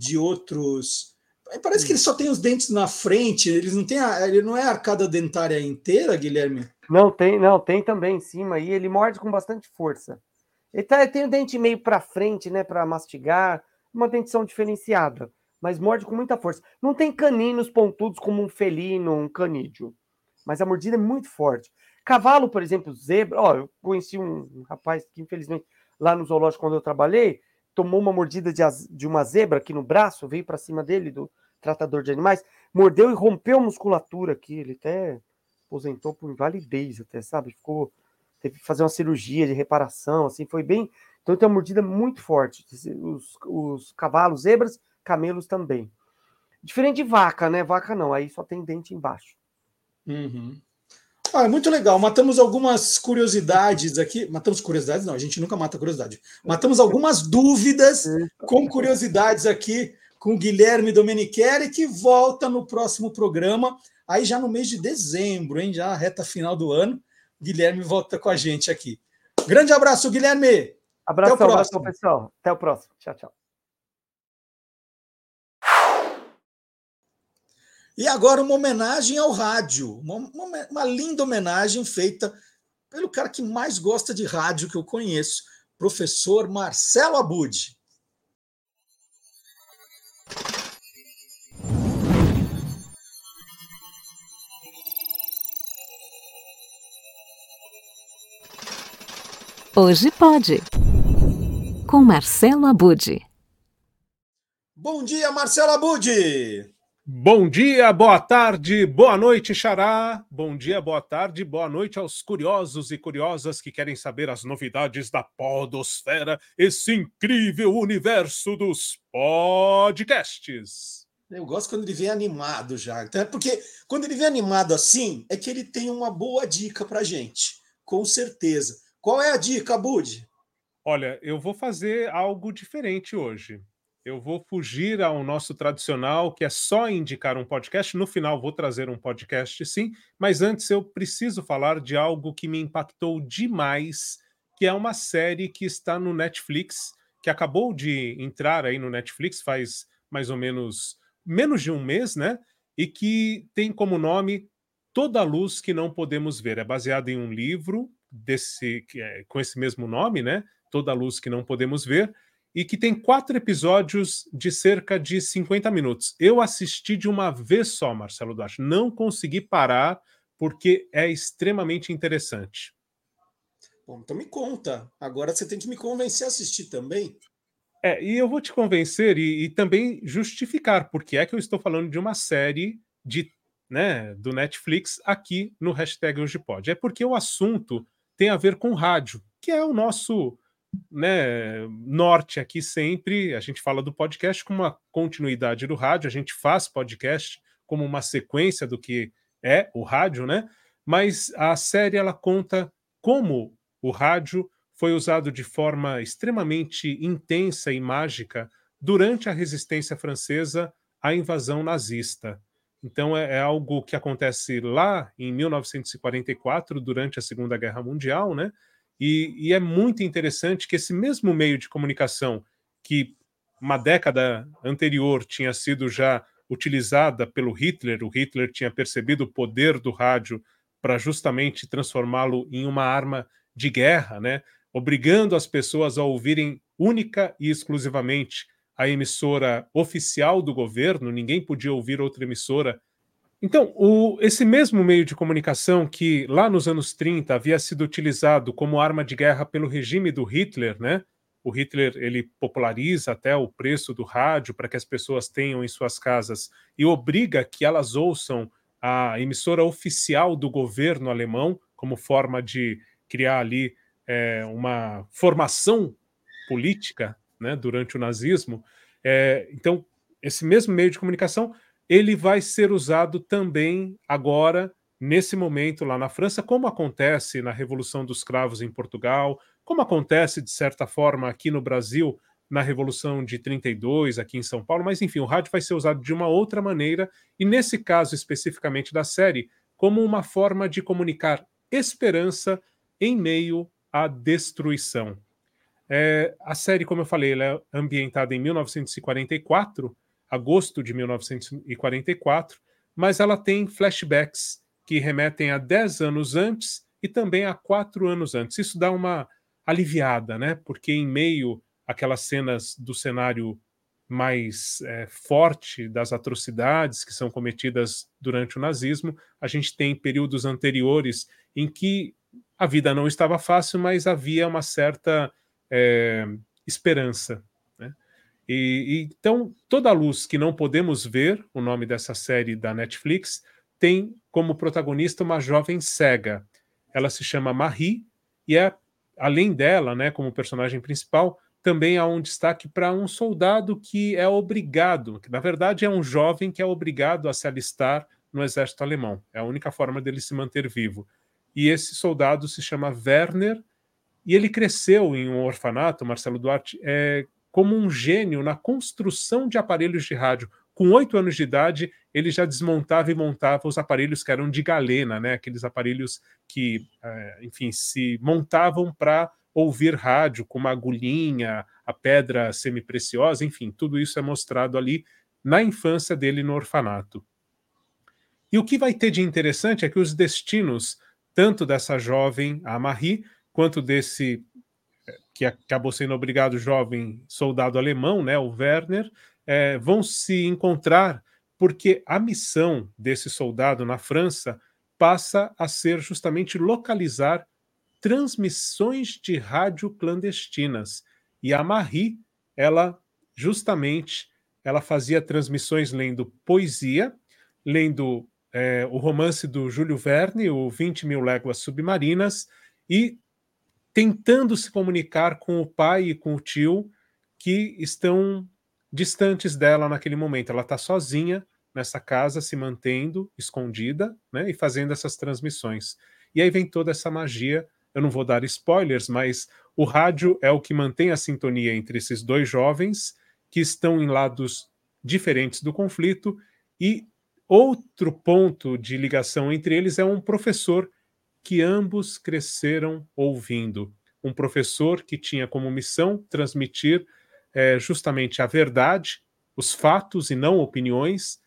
de outros. Parece que ele só tem os dentes na frente, eles não têm a, ele não é a arcada dentária inteira, Guilherme? Não tem, não, tem também em cima e ele morde com bastante força. Ele, tá, ele tem o dente meio para frente, né, para mastigar, uma dentição diferenciada, mas morde com muita força. Não tem caninos pontudos como um felino, um canídeo, mas a mordida é muito forte. Cavalo, por exemplo, zebra, ó, eu conheci um rapaz que infelizmente lá no zoológico quando eu trabalhei, tomou uma mordida de, de uma zebra aqui no braço, veio para cima dele, do tratador de animais, mordeu e rompeu a musculatura aqui. Ele até aposentou por invalidez, até, sabe? Ficou. Teve que fazer uma cirurgia de reparação, assim, foi bem. Então tem uma mordida muito forte. Os, os cavalos, zebras, camelos também. Diferente de vaca, né? Vaca não, aí só tem dente embaixo. Uhum. Ah, muito legal. Matamos algumas curiosidades aqui. Matamos curiosidades? Não, a gente nunca mata curiosidade. Matamos algumas dúvidas com curiosidades aqui com o Guilherme Domenichelli, que volta no próximo programa, aí já no mês de dezembro, hein? Já reta final do ano. Guilherme volta com a gente aqui. Grande abraço, Guilherme. Abraço, Até o próximo. abraço, pessoal. Até o próximo. Tchau, tchau. E agora uma homenagem ao rádio, uma, uma, uma, linda homenagem feita pelo cara que mais gosta de rádio que eu conheço, professor Marcelo Abud. Hoje pode. Com Marcelo Abud. Bom dia, Marcelo Abud. Bom dia, boa tarde, boa noite, Xará. Bom dia, boa tarde, boa noite aos curiosos e curiosas que querem saber as novidades da Podosfera, esse incrível universo dos podcasts. Eu gosto quando ele vem animado já. Então, porque quando ele vem animado assim, é que ele tem uma boa dica pra gente. Com certeza. Qual é a dica, Bud? Olha, eu vou fazer algo diferente hoje. Eu vou fugir ao nosso tradicional, que é só indicar um podcast. No final, vou trazer um podcast, sim. Mas antes, eu preciso falar de algo que me impactou demais, que é uma série que está no Netflix, que acabou de entrar aí no Netflix faz mais ou menos menos de um mês, né? E que tem como nome Toda a Luz que Não Podemos Ver. É baseado em um livro desse, é, com esse mesmo nome, né? Toda a Luz que Não Podemos Ver e que tem quatro episódios de cerca de 50 minutos. Eu assisti de uma vez só, Marcelo Duarte. Não consegui parar, porque é extremamente interessante. Bom, então me conta. Agora você tem que me convencer a assistir também. É, e eu vou te convencer e, e também justificar porque é que eu estou falando de uma série de, né, do Netflix aqui no hashtag Hoje Pode. É porque o assunto tem a ver com rádio, que é o nosso né, norte aqui sempre. A gente fala do podcast como uma continuidade do rádio, a gente faz podcast como uma sequência do que é o rádio, né? Mas a série ela conta como o rádio foi usado de forma extremamente intensa e mágica durante a resistência francesa à invasão nazista. Então é, é algo que acontece lá em 1944, durante a Segunda Guerra Mundial, né? E, e, é muito interessante que esse mesmo meio de comunicação que uma década anterior tinha sido já utilizada pelo Hitler, o Hitler tinha percebido o poder do rádio para justamente transformá-lo em uma arma de guerra, né? obrigando as pessoas a ouvirem única e exclusivamente a emissora oficial do governo, ninguém podia ouvir outra emissora então, o, esse mesmo meio de comunicação que lá nos anos 30 havia sido utilizado como arma de guerra pelo regime do Hitler, né? O Hitler ele populariza até o preço do rádio para que as pessoas tenham em suas casas e obriga que elas ouçam a emissora oficial do governo alemão como forma de criar ali é, uma formação política, né? Durante o nazismo. É, então, esse mesmo meio de comunicação ele vai ser usado também agora, nesse momento lá na França, como acontece na Revolução dos Cravos em Portugal, como acontece, de certa forma, aqui no Brasil, na Revolução de 32, aqui em São Paulo, mas enfim, o rádio vai ser usado de uma outra maneira, e nesse caso especificamente da série, como uma forma de comunicar esperança em meio à destruição. É, a série, como eu falei, é ambientada em 1944 agosto de 1944, mas ela tem flashbacks que remetem a 10 anos antes e também a 4 anos antes. Isso dá uma aliviada, né? Porque em meio àquelas cenas do cenário mais é, forte das atrocidades que são cometidas durante o nazismo, a gente tem períodos anteriores em que a vida não estava fácil, mas havia uma certa é, esperança. E, e, então, Toda Luz que Não Podemos Ver, o nome dessa série da Netflix, tem como protagonista uma jovem cega. Ela se chama Marie e é, além dela, né, como personagem principal, também há um destaque para um soldado que é obrigado, que na verdade é um jovem que é obrigado a se alistar no exército alemão. É a única forma dele se manter vivo. E esse soldado se chama Werner e ele cresceu em um orfanato, Marcelo Duarte, é, como um gênio na construção de aparelhos de rádio. Com oito anos de idade, ele já desmontava e montava os aparelhos que eram de galena, né? aqueles aparelhos que, é, enfim, se montavam para ouvir rádio, com uma agulhinha, a pedra semipreciosa, enfim, tudo isso é mostrado ali na infância dele no orfanato. E o que vai ter de interessante é que os destinos, tanto dessa jovem, a Marie, quanto desse que acabou sendo obrigado jovem soldado alemão, né, o Werner, é, vão se encontrar porque a missão desse soldado na França passa a ser justamente localizar transmissões de rádio clandestinas. E a Marie, ela justamente ela fazia transmissões lendo poesia, lendo é, o romance do Júlio Verne, o 20 Mil Léguas Submarinas, e tentando se comunicar com o pai e com o tio que estão distantes dela naquele momento. Ela está sozinha nessa casa, se mantendo escondida né, e fazendo essas transmissões. E aí vem toda essa magia. Eu não vou dar spoilers, mas o rádio é o que mantém a sintonia entre esses dois jovens que estão em lados diferentes do conflito e outro ponto de ligação entre eles é um professor que ambos cresceram ouvindo. Um professor que tinha como missão transmitir é, justamente a verdade, os fatos e não opiniões,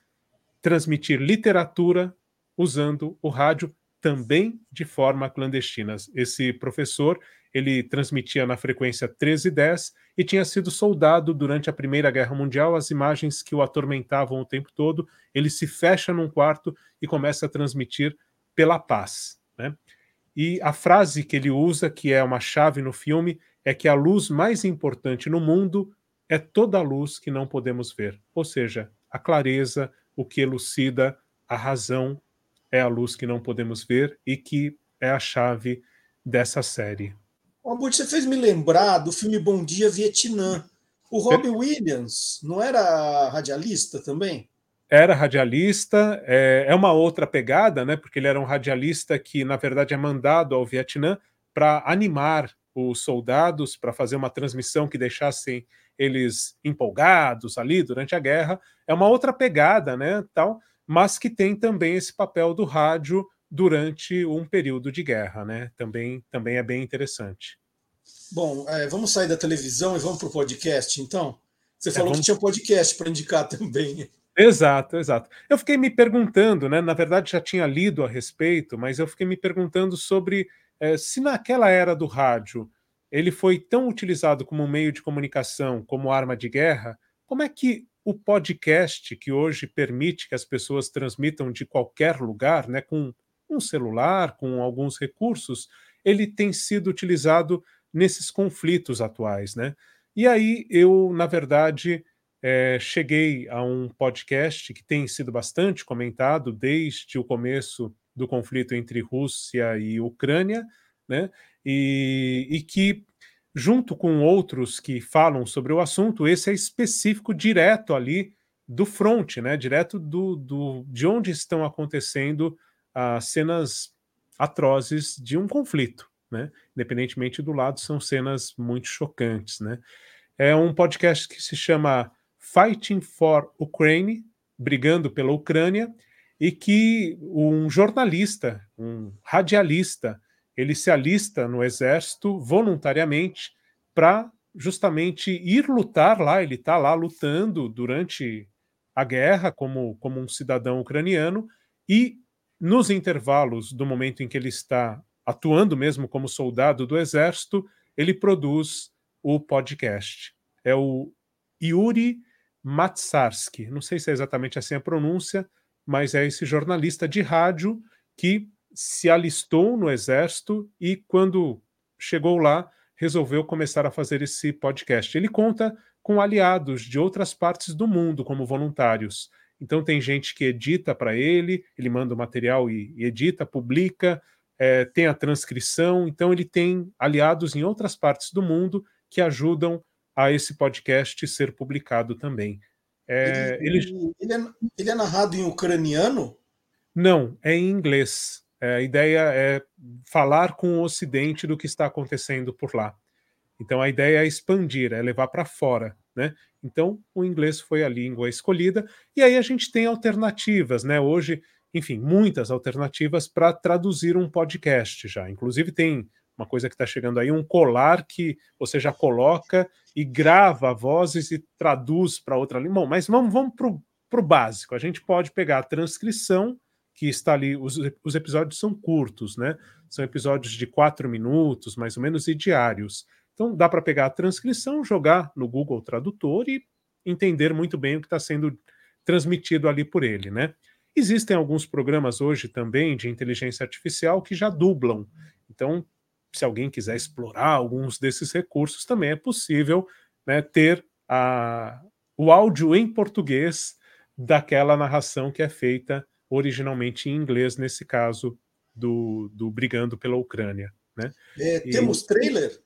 transmitir literatura usando o rádio também de forma clandestina. Esse professor, ele transmitia na frequência 1310 e tinha sido soldado durante a Primeira Guerra Mundial. As imagens que o atormentavam o tempo todo, ele se fecha num quarto e começa a transmitir pela paz. E a frase que ele usa, que é uma chave no filme, é que a luz mais importante no mundo é toda a luz que não podemos ver, ou seja, a clareza, o que elucida a razão é a luz que não podemos ver e que é a chave dessa série. Albert, você fez me lembrar do filme Bom Dia Vietnã. O Robbie Williams não era radialista também? Era radialista, é, é, uma outra pegada, né? Porque ele era um radialista que, na verdade, é mandado ao Vietnã para animar os soldados, para fazer uma transmissão que deixassem eles empolgados ali durante a guerra. É uma outra pegada, né? Tal, mas que tem também esse papel do rádio durante um período de guerra, né? Também, também é bem interessante. Bom, é, vamos sair da televisão e vamos para o podcast, então? Você é, falou vamos... que tinha podcast para indicar também. Exato, exato. Eu fiquei me perguntando, né? Na verdade, já tinha lido a respeito, mas eu fiquei me perguntando sobre é, se naquela era do rádio ele foi tão utilizado como meio de comunicação, como arma de guerra, como é que o podcast, que hoje permite que as pessoas transmitam de qualquer lugar, né, com um celular, com alguns recursos, ele tem sido utilizado nesses conflitos atuais, né? E aí eu, na verdade, é, cheguei a um podcast que tem sido bastante comentado desde o começo do conflito entre Rússia e Ucrânia, né? E, e que, junto com outros que falam sobre o assunto, esse é específico direto ali do front, né? Direto do, do de onde estão acontecendo as cenas atrozes de um conflito, né? Independentemente do lado, são cenas muito chocantes, né? É um podcast que se chama Fighting for Ukraine, brigando pela Ucrânia, e que um jornalista, um radialista, ele se alista no exército voluntariamente para justamente ir lutar lá. Ele está lá lutando durante a guerra como, como um cidadão ucraniano e nos intervalos do momento em que ele está atuando mesmo como soldado do exército, ele produz o podcast. É o Yuri Matsarsky. Não sei se é exatamente assim a pronúncia, mas é esse jornalista de rádio que se alistou no exército e, quando chegou lá, resolveu começar a fazer esse podcast. Ele conta com aliados de outras partes do mundo como voluntários. Então, tem gente que edita para ele, ele manda o material e, e edita, publica, é, tem a transcrição. Então, ele tem aliados em outras partes do mundo que ajudam a esse podcast ser publicado também. É, ele, ele... Ele, é, ele é narrado em ucraniano? Não, é em inglês. É, a ideia é falar com o Ocidente do que está acontecendo por lá. Então a ideia é expandir, é levar para fora, né? Então o inglês foi a língua escolhida e aí a gente tem alternativas, né? Hoje, enfim, muitas alternativas para traduzir um podcast já. Inclusive tem uma coisa que está chegando aí, um colar que você já coloca e grava vozes e traduz para outra língua. Bom, mas vamos, vamos para o básico. A gente pode pegar a transcrição que está ali. Os, os episódios são curtos, né? São episódios de quatro minutos, mais ou menos, e diários. Então dá para pegar a transcrição, jogar no Google Tradutor e entender muito bem o que está sendo transmitido ali por ele, né? Existem alguns programas hoje também de inteligência artificial que já dublam. Então, se alguém quiser explorar alguns desses recursos, também é possível né, ter a, o áudio em português daquela narração que é feita originalmente em inglês, nesse caso do, do Brigando pela Ucrânia. Né? É, temos e, trailer?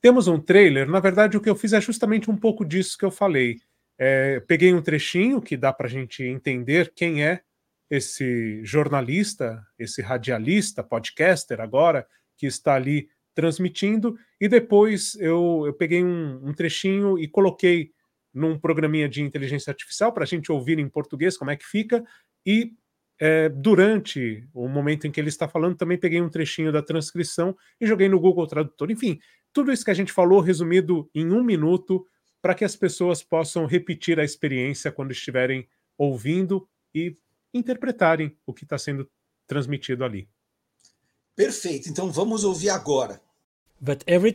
Temos um trailer. Na verdade, o que eu fiz é justamente um pouco disso que eu falei. É, peguei um trechinho que dá para a gente entender quem é esse jornalista, esse radialista, podcaster agora, que está ali transmitindo, e depois eu, eu peguei um, um trechinho e coloquei num programinha de inteligência artificial para a gente ouvir em português como é que fica, e é, durante o momento em que ele está falando, também peguei um trechinho da transcrição e joguei no Google Tradutor. Enfim, tudo isso que a gente falou resumido em um minuto para que as pessoas possam repetir a experiência quando estiverem ouvindo e interpretarem o que está sendo transmitido ali. Perfeito. Então vamos ouvir agora. But every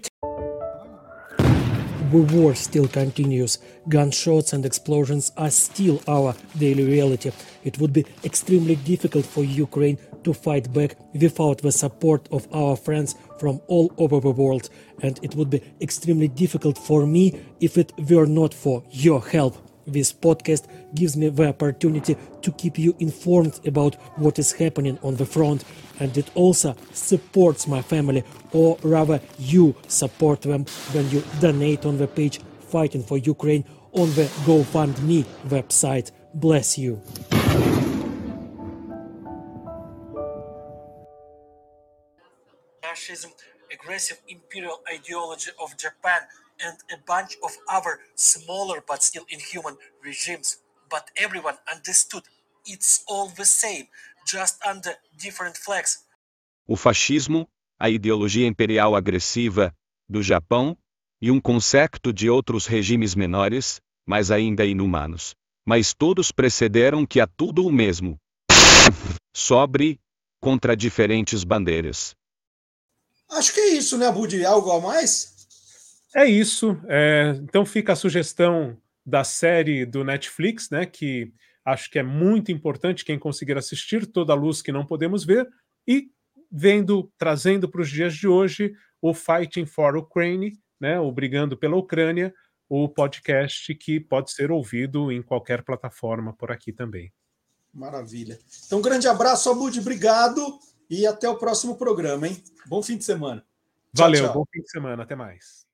the war still continues. Gunshots and explosions are still our daily reality. It would be extremely difficult for Ukraine to fight back without the support of our friends from all over the world, and it would be extremely difficult for me if it were not for your help. This podcast gives me the opportunity to keep you informed about what is happening on the front, and it also supports my family, or rather, you support them when you donate on the page Fighting for Ukraine on the GoFundMe website. Bless you. Fascism, aggressive imperial ideology of Japan and a bunch of other smaller but still inhuman regimes. But everyone understood it's all the same, just under different flags. O fascismo, a ideologia imperial agressiva do Japão e um concerto de outros regimes menores, mas ainda inumanos. Mas todos precederam que há tudo o mesmo. Sobre contra diferentes bandeiras. Acho que é isso, né, Budi? Algo a mais? É isso. É, então fica a sugestão da série do Netflix, né? Que acho que é muito importante quem conseguir assistir toda a luz que não podemos ver e vendo, trazendo para os dias de hoje o Fighting for Ukraine, né? O Brigando pela Ucrânia, o podcast que pode ser ouvido em qualquer plataforma por aqui também. Maravilha. Então, um grande abraço, Abud, obrigado e até o próximo programa, hein? Bom fim de semana. Tchau, Valeu, tchau. bom fim de semana, até mais.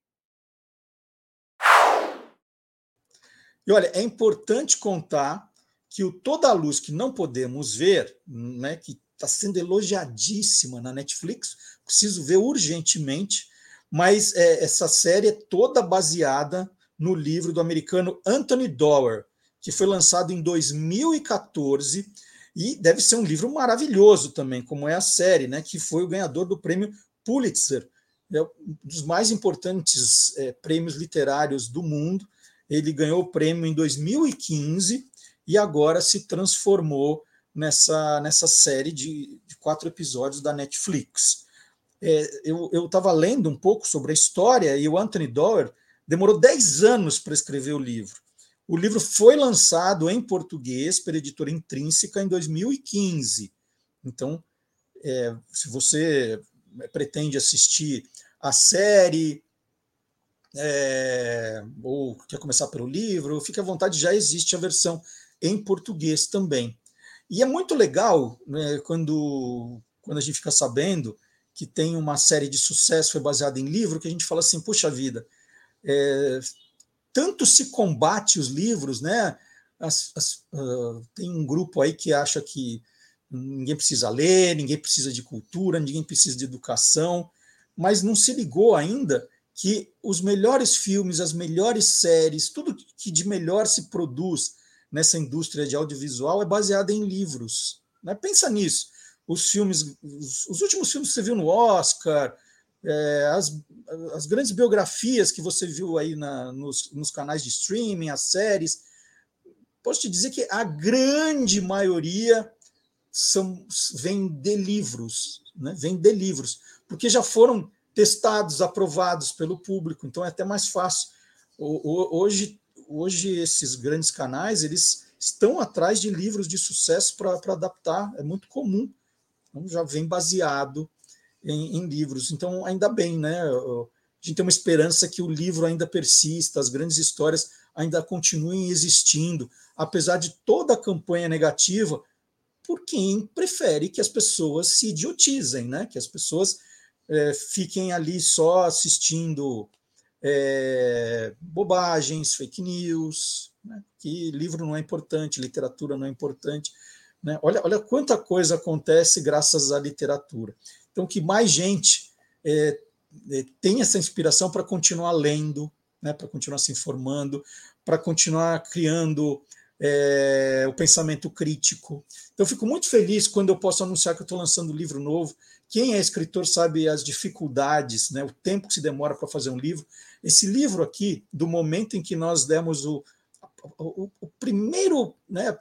E olha, é importante contar que o Toda a Luz que não podemos ver, né, que está sendo elogiadíssima na Netflix, preciso ver urgentemente, mas é, essa série é toda baseada no livro do americano Anthony Doerr, que foi lançado em 2014 e deve ser um livro maravilhoso também, como é a série, né, que foi o ganhador do prêmio Pulitzer, é um dos mais importantes é, prêmios literários do mundo ele ganhou o prêmio em 2015 e agora se transformou nessa, nessa série de, de quatro episódios da Netflix. É, eu estava lendo um pouco sobre a história e o Anthony Doerr demorou 10 anos para escrever o livro. O livro foi lançado em português pela editora Intrínseca em 2015. Então, é, se você pretende assistir a série, é, ou quer começar pelo livro, fique à vontade, já existe a versão em português também. E é muito legal né, quando, quando a gente fica sabendo que tem uma série de sucesso foi baseada em livro, que a gente fala assim, puxa vida, é, tanto se combate os livros, né? As, as, uh, tem um grupo aí que acha que ninguém precisa ler, ninguém precisa de cultura, ninguém precisa de educação, mas não se ligou ainda que os melhores filmes, as melhores séries, tudo que de melhor se produz nessa indústria de audiovisual é baseado em livros. Né? Pensa nisso. Os filmes, os, os, últimos filmes que você viu no Oscar, é, as, as grandes biografias que você viu aí na, nos, nos canais de streaming, as séries, posso te dizer que a grande maioria são, vem de livros, né? vem de livros, porque já foram testados, aprovados pelo público, então é até mais fácil. Hoje, hoje esses grandes canais eles estão atrás de livros de sucesso para adaptar, é muito comum. Então, já vem baseado em, em, livros. Então, ainda bem, né? a gente tem uma esperança que o livro ainda persista, as grandes histórias ainda continuem existindo, apesar de toda a campanha negativa, por quem prefere que as pessoas se idiotizem, né? que as pessoas é, fiquem ali só assistindo é, bobagens, fake news, né? que livro não é importante, literatura não é importante. Né? Olha, olha quanta coisa acontece graças à literatura. Então, que mais gente é, é, essa inspiração para continuar lendo, né? para continuar se informando, para continuar criando é, o pensamento crítico. Então, eu fico muito feliz quando eu posso anunciar que eu estou lançando um livro novo. Quem é escritor sabe as dificuldades, né, o tempo que se demora para fazer um livro. Esse livro aqui, do momento em que nós demos o, o, o primeiro, né,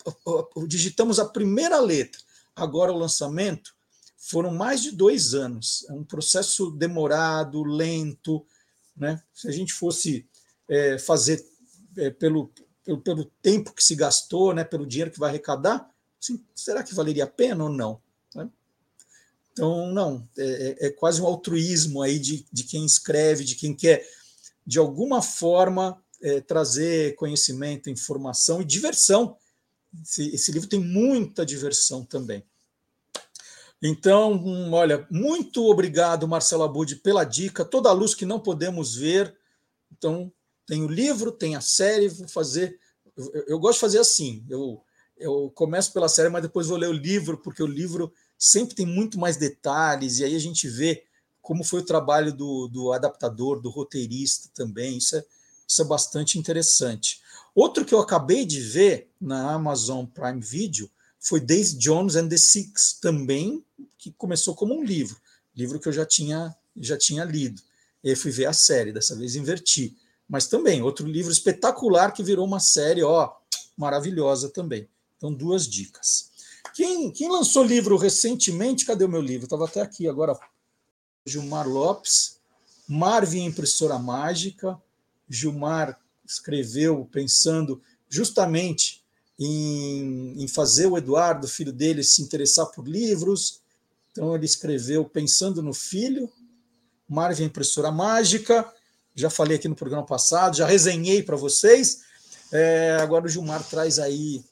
digitamos a primeira letra, agora o lançamento, foram mais de dois anos. É um processo demorado, lento. Né? Se a gente fosse é, fazer é, pelo, pelo, pelo, tempo que se gastou, né, pelo dinheiro que vai arrecadar, assim, será que valeria a pena ou não? Então, não, é, é, é, quase um altruísmo aí de, de quem escreve, de quem quer, de alguma forma, é, trazer conhecimento, informação e diversão. Esse, esse livro tem muita diversão também. Então, hum, olha, muito obrigado, Marcelo Abud, pela dica, toda a luz que não podemos ver. Então, tem o livro, tem a série, vou fazer. Eu, eu, gosto de fazer assim. Eu, eu começo pela série, mas depois vou ler o livro, porque o livro sempre tem muito mais detalhes, e aí a gente vê como foi o trabalho do, do adaptador, do roteirista também. Isso é, isso é bastante interessante. Outro que eu acabei de ver na Amazon Prime Video foi Daisy Jones and the Six, também que começou como um livro, livro que eu já tinha já tinha lido. E aí fui ver a série, dessa vez inverti mas também outro livro espetacular que virou uma série, ó, maravilhosa também. Então, duas dicas. Quem, quem lançou livro recentemente? Cadê o meu livro? Estava até aqui agora. Gilmar Lopes, Marvin Impressora Mágica. Gilmar escreveu pensando justamente em, em fazer o Eduardo, filho dele, se interessar por livros. Então, ele escreveu pensando no filho. Marvin Impressora Mágica já falei aqui no programa passado, já resenhei para vocês. É, agora o Gilmar traz aí.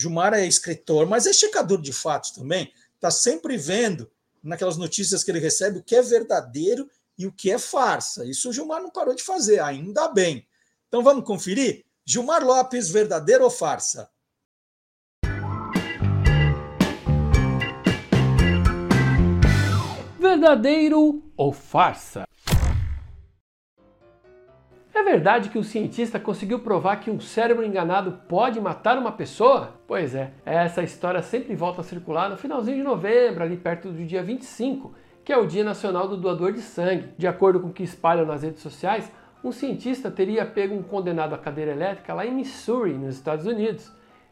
Gilmar é escritor, mas é checador de fatos também. Está sempre vendo naquelas notícias que ele recebe o que é verdadeiro e o que é farsa. Isso o Gilmar não parou de fazer, ainda bem. Então vamos conferir? Gilmar Lopes, verdadeiro ou farsa? Verdadeiro ou farsa? É verdade que o cientista conseguiu provar que um cérebro enganado pode matar uma pessoa? Pois é, essa história sempre volta a circular no finalzinho de novembro, ali perto do dia 25, que é o Dia Nacional do Doador de Sangue. De acordo com o que espalham nas redes sociais, um cientista teria pego um condenado à cadeira elétrica lá em Missouri, nos Estados Unidos,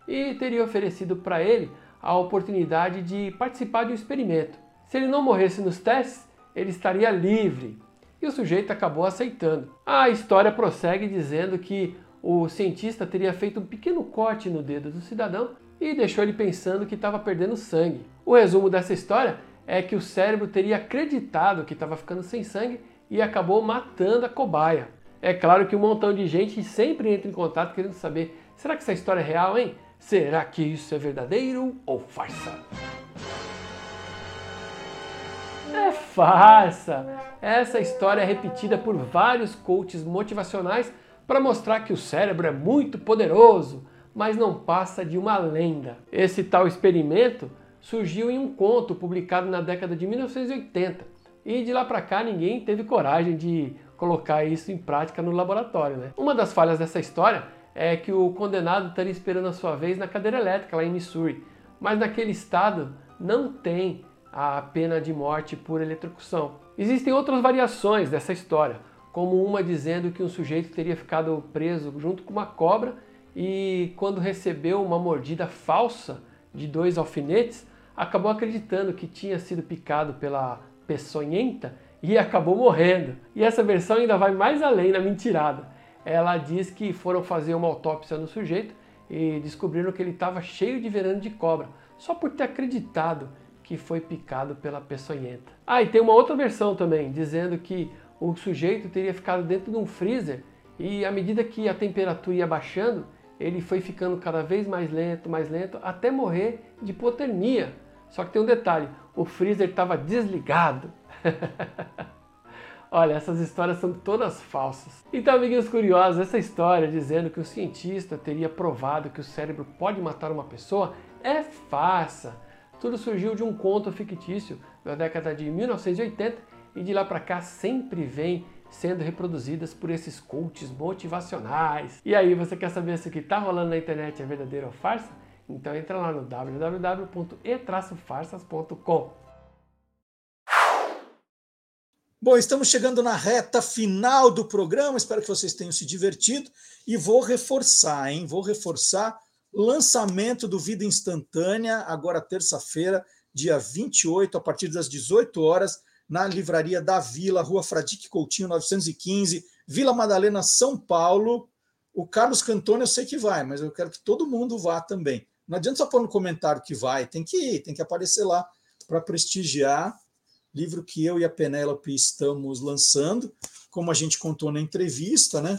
e teria oferecido para ele a oportunidade de participar de um experimento. Se ele não morresse nos testes, ele estaria livre e o sujeito acabou aceitando. A história prossegue dizendo que o cientista teria feito um pequeno corte no dedo do cidadão e deixou ele pensando que estava perdendo sangue. O resumo dessa história é que o cérebro teria acreditado que estava ficando sem sangue e acabou matando a cobaia. É claro que um montão de gente sempre entra em contato querendo saber: será que essa história é real, hein? Será que isso é verdadeiro ou farsa? É farsa! Essa história é repetida por vários coaches motivacionais para mostrar que o cérebro é muito poderoso, mas não passa de uma lenda. Esse tal experimento surgiu em um conto publicado na década de 1980 e de lá para cá ninguém teve coragem de colocar isso em prática no laboratório. Né? Uma das falhas dessa história é que o condenado estaria esperando a sua vez na cadeira elétrica lá em Missouri, mas naquele estado não tem a pena de morte por eletrocução. Existem outras variações dessa história, como uma dizendo que um sujeito teria ficado preso junto com uma cobra e, quando recebeu uma mordida falsa de dois alfinetes, acabou acreditando que tinha sido picado pela peçonhenta e acabou morrendo. E essa versão ainda vai mais além na mentirada. Ela diz que foram fazer uma autópsia no sujeito e descobriram que ele estava cheio de veneno de cobra, só por ter acreditado que foi picado pela peçonhenta. Ah, e tem uma outra versão também, dizendo que o sujeito teria ficado dentro de um freezer e à medida que a temperatura ia baixando, ele foi ficando cada vez mais lento, mais lento, até morrer de hipotermia. Só que tem um detalhe, o freezer estava desligado. *laughs* Olha, essas histórias são todas falsas. Então, amiguinhos curiosos, essa história dizendo que o cientista teria provado que o cérebro pode matar uma pessoa é farsa. Tudo surgiu de um conto fictício da década de 1980 e de lá para cá sempre vem sendo reproduzidas por esses coaches motivacionais. E aí, você quer saber se o que está rolando na internet é verdadeiro ou farsa? Então entra lá no www.e-farsas.com. Bom, estamos chegando na reta final do programa. Espero que vocês tenham se divertido e vou reforçar, hein? Vou reforçar lançamento do Vida Instantânea agora terça-feira, dia 28, a partir das 18 horas na Livraria da Vila, Rua Fradique Coutinho, 915, Vila Madalena, São Paulo. O Carlos Cantoni eu sei que vai, mas eu quero que todo mundo vá também. Não adianta só pôr no comentário que vai, tem que ir, tem que aparecer lá para prestigiar. Livro que eu e a Penélope estamos lançando, como a gente contou na entrevista, né?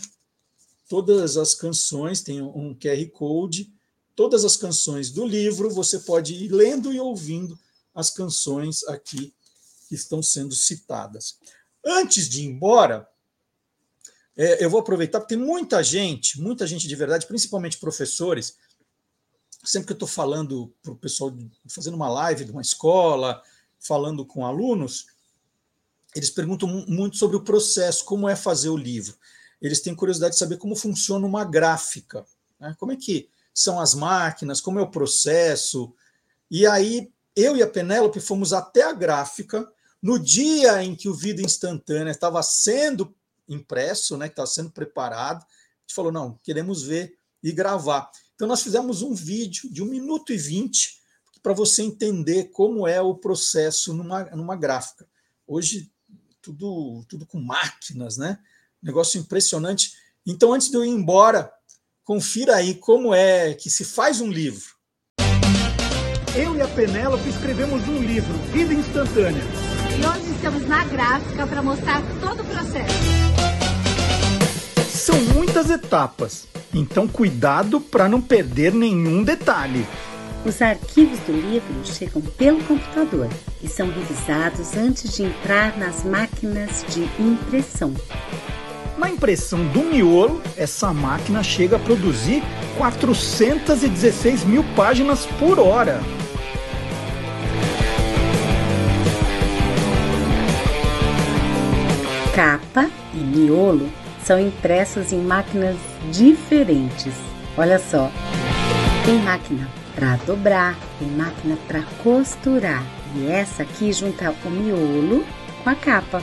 Todas as canções, tem um QR Code, todas as canções do livro, você pode ir lendo e ouvindo as canções aqui que estão sendo citadas. Antes de ir embora, é, eu vou aproveitar, porque tem muita gente, muita gente de verdade, principalmente professores, sempre que eu estou falando para o pessoal, fazendo uma live de uma escola, falando com alunos, eles perguntam muito sobre o processo, como é fazer o livro. Eles têm curiosidade de saber como funciona uma gráfica, né? como é que são as máquinas, como é o processo. E aí, eu e a Penélope fomos até a gráfica no dia em que o Vida Instantânea estava sendo impresso, né, que estava sendo preparado, a gente falou: não, queremos ver e gravar. Então, nós fizemos um vídeo de 1 minuto e 20 para você entender como é o processo numa, numa gráfica. Hoje, tudo, tudo com máquinas, né? Negócio impressionante. Então, antes de eu ir embora, confira aí como é que se faz um livro. Eu e a Penélope escrevemos um livro, Vida Instantânea e hoje estamos na gráfica para mostrar todo o processo. São muitas etapas, então cuidado para não perder nenhum detalhe. Os arquivos do livro chegam pelo computador e são revisados antes de entrar nas máquinas de impressão. Na impressão do miolo, essa máquina chega a produzir 416 mil páginas por hora. capa e miolo são impressos em máquinas diferentes. Olha só, tem máquina para dobrar, tem máquina para costurar e essa aqui junta o miolo com a capa.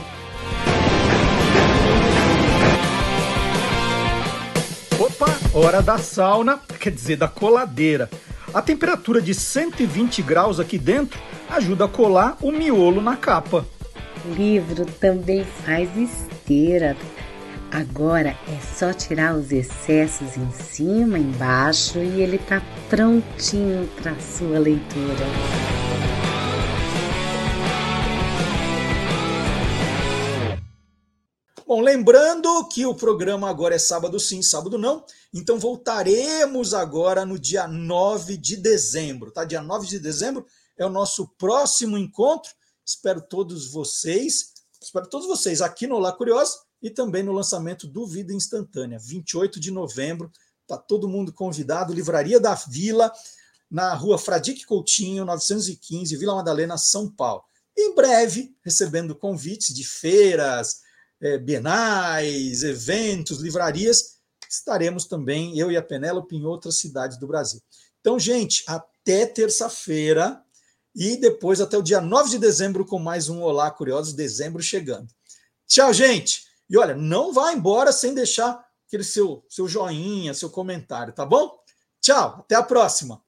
Opa, hora da sauna, quer dizer da coladeira. A temperatura de 120 graus aqui dentro ajuda a colar o miolo na capa livro também faz esteira. Agora é só tirar os excessos em cima, embaixo e ele está prontinho para sua leitura. Bom, lembrando que o programa agora é sábado sim, sábado não, então voltaremos agora no dia 9 de dezembro, tá? Dia 9 de dezembro é o nosso próximo encontro Espero todos vocês, espero todos vocês aqui no Olá Curioso e também no lançamento do Vida Instantânea, 28 de novembro. Tá todo mundo convidado, Livraria da Vila, na rua Fradique Coutinho, 915, Vila Madalena, São Paulo. Em breve, recebendo convites de feiras, é, bienais, eventos, livrarias, estaremos também, eu e a Penélope, em outras cidades do Brasil. Então, gente, até terça-feira e depois até o dia 9 de dezembro com mais um Olá Curiosos, dezembro chegando. Tchau, gente! E olha, não vá embora sem deixar aquele seu, seu joinha, seu comentário, tá bom? Tchau, até a próxima!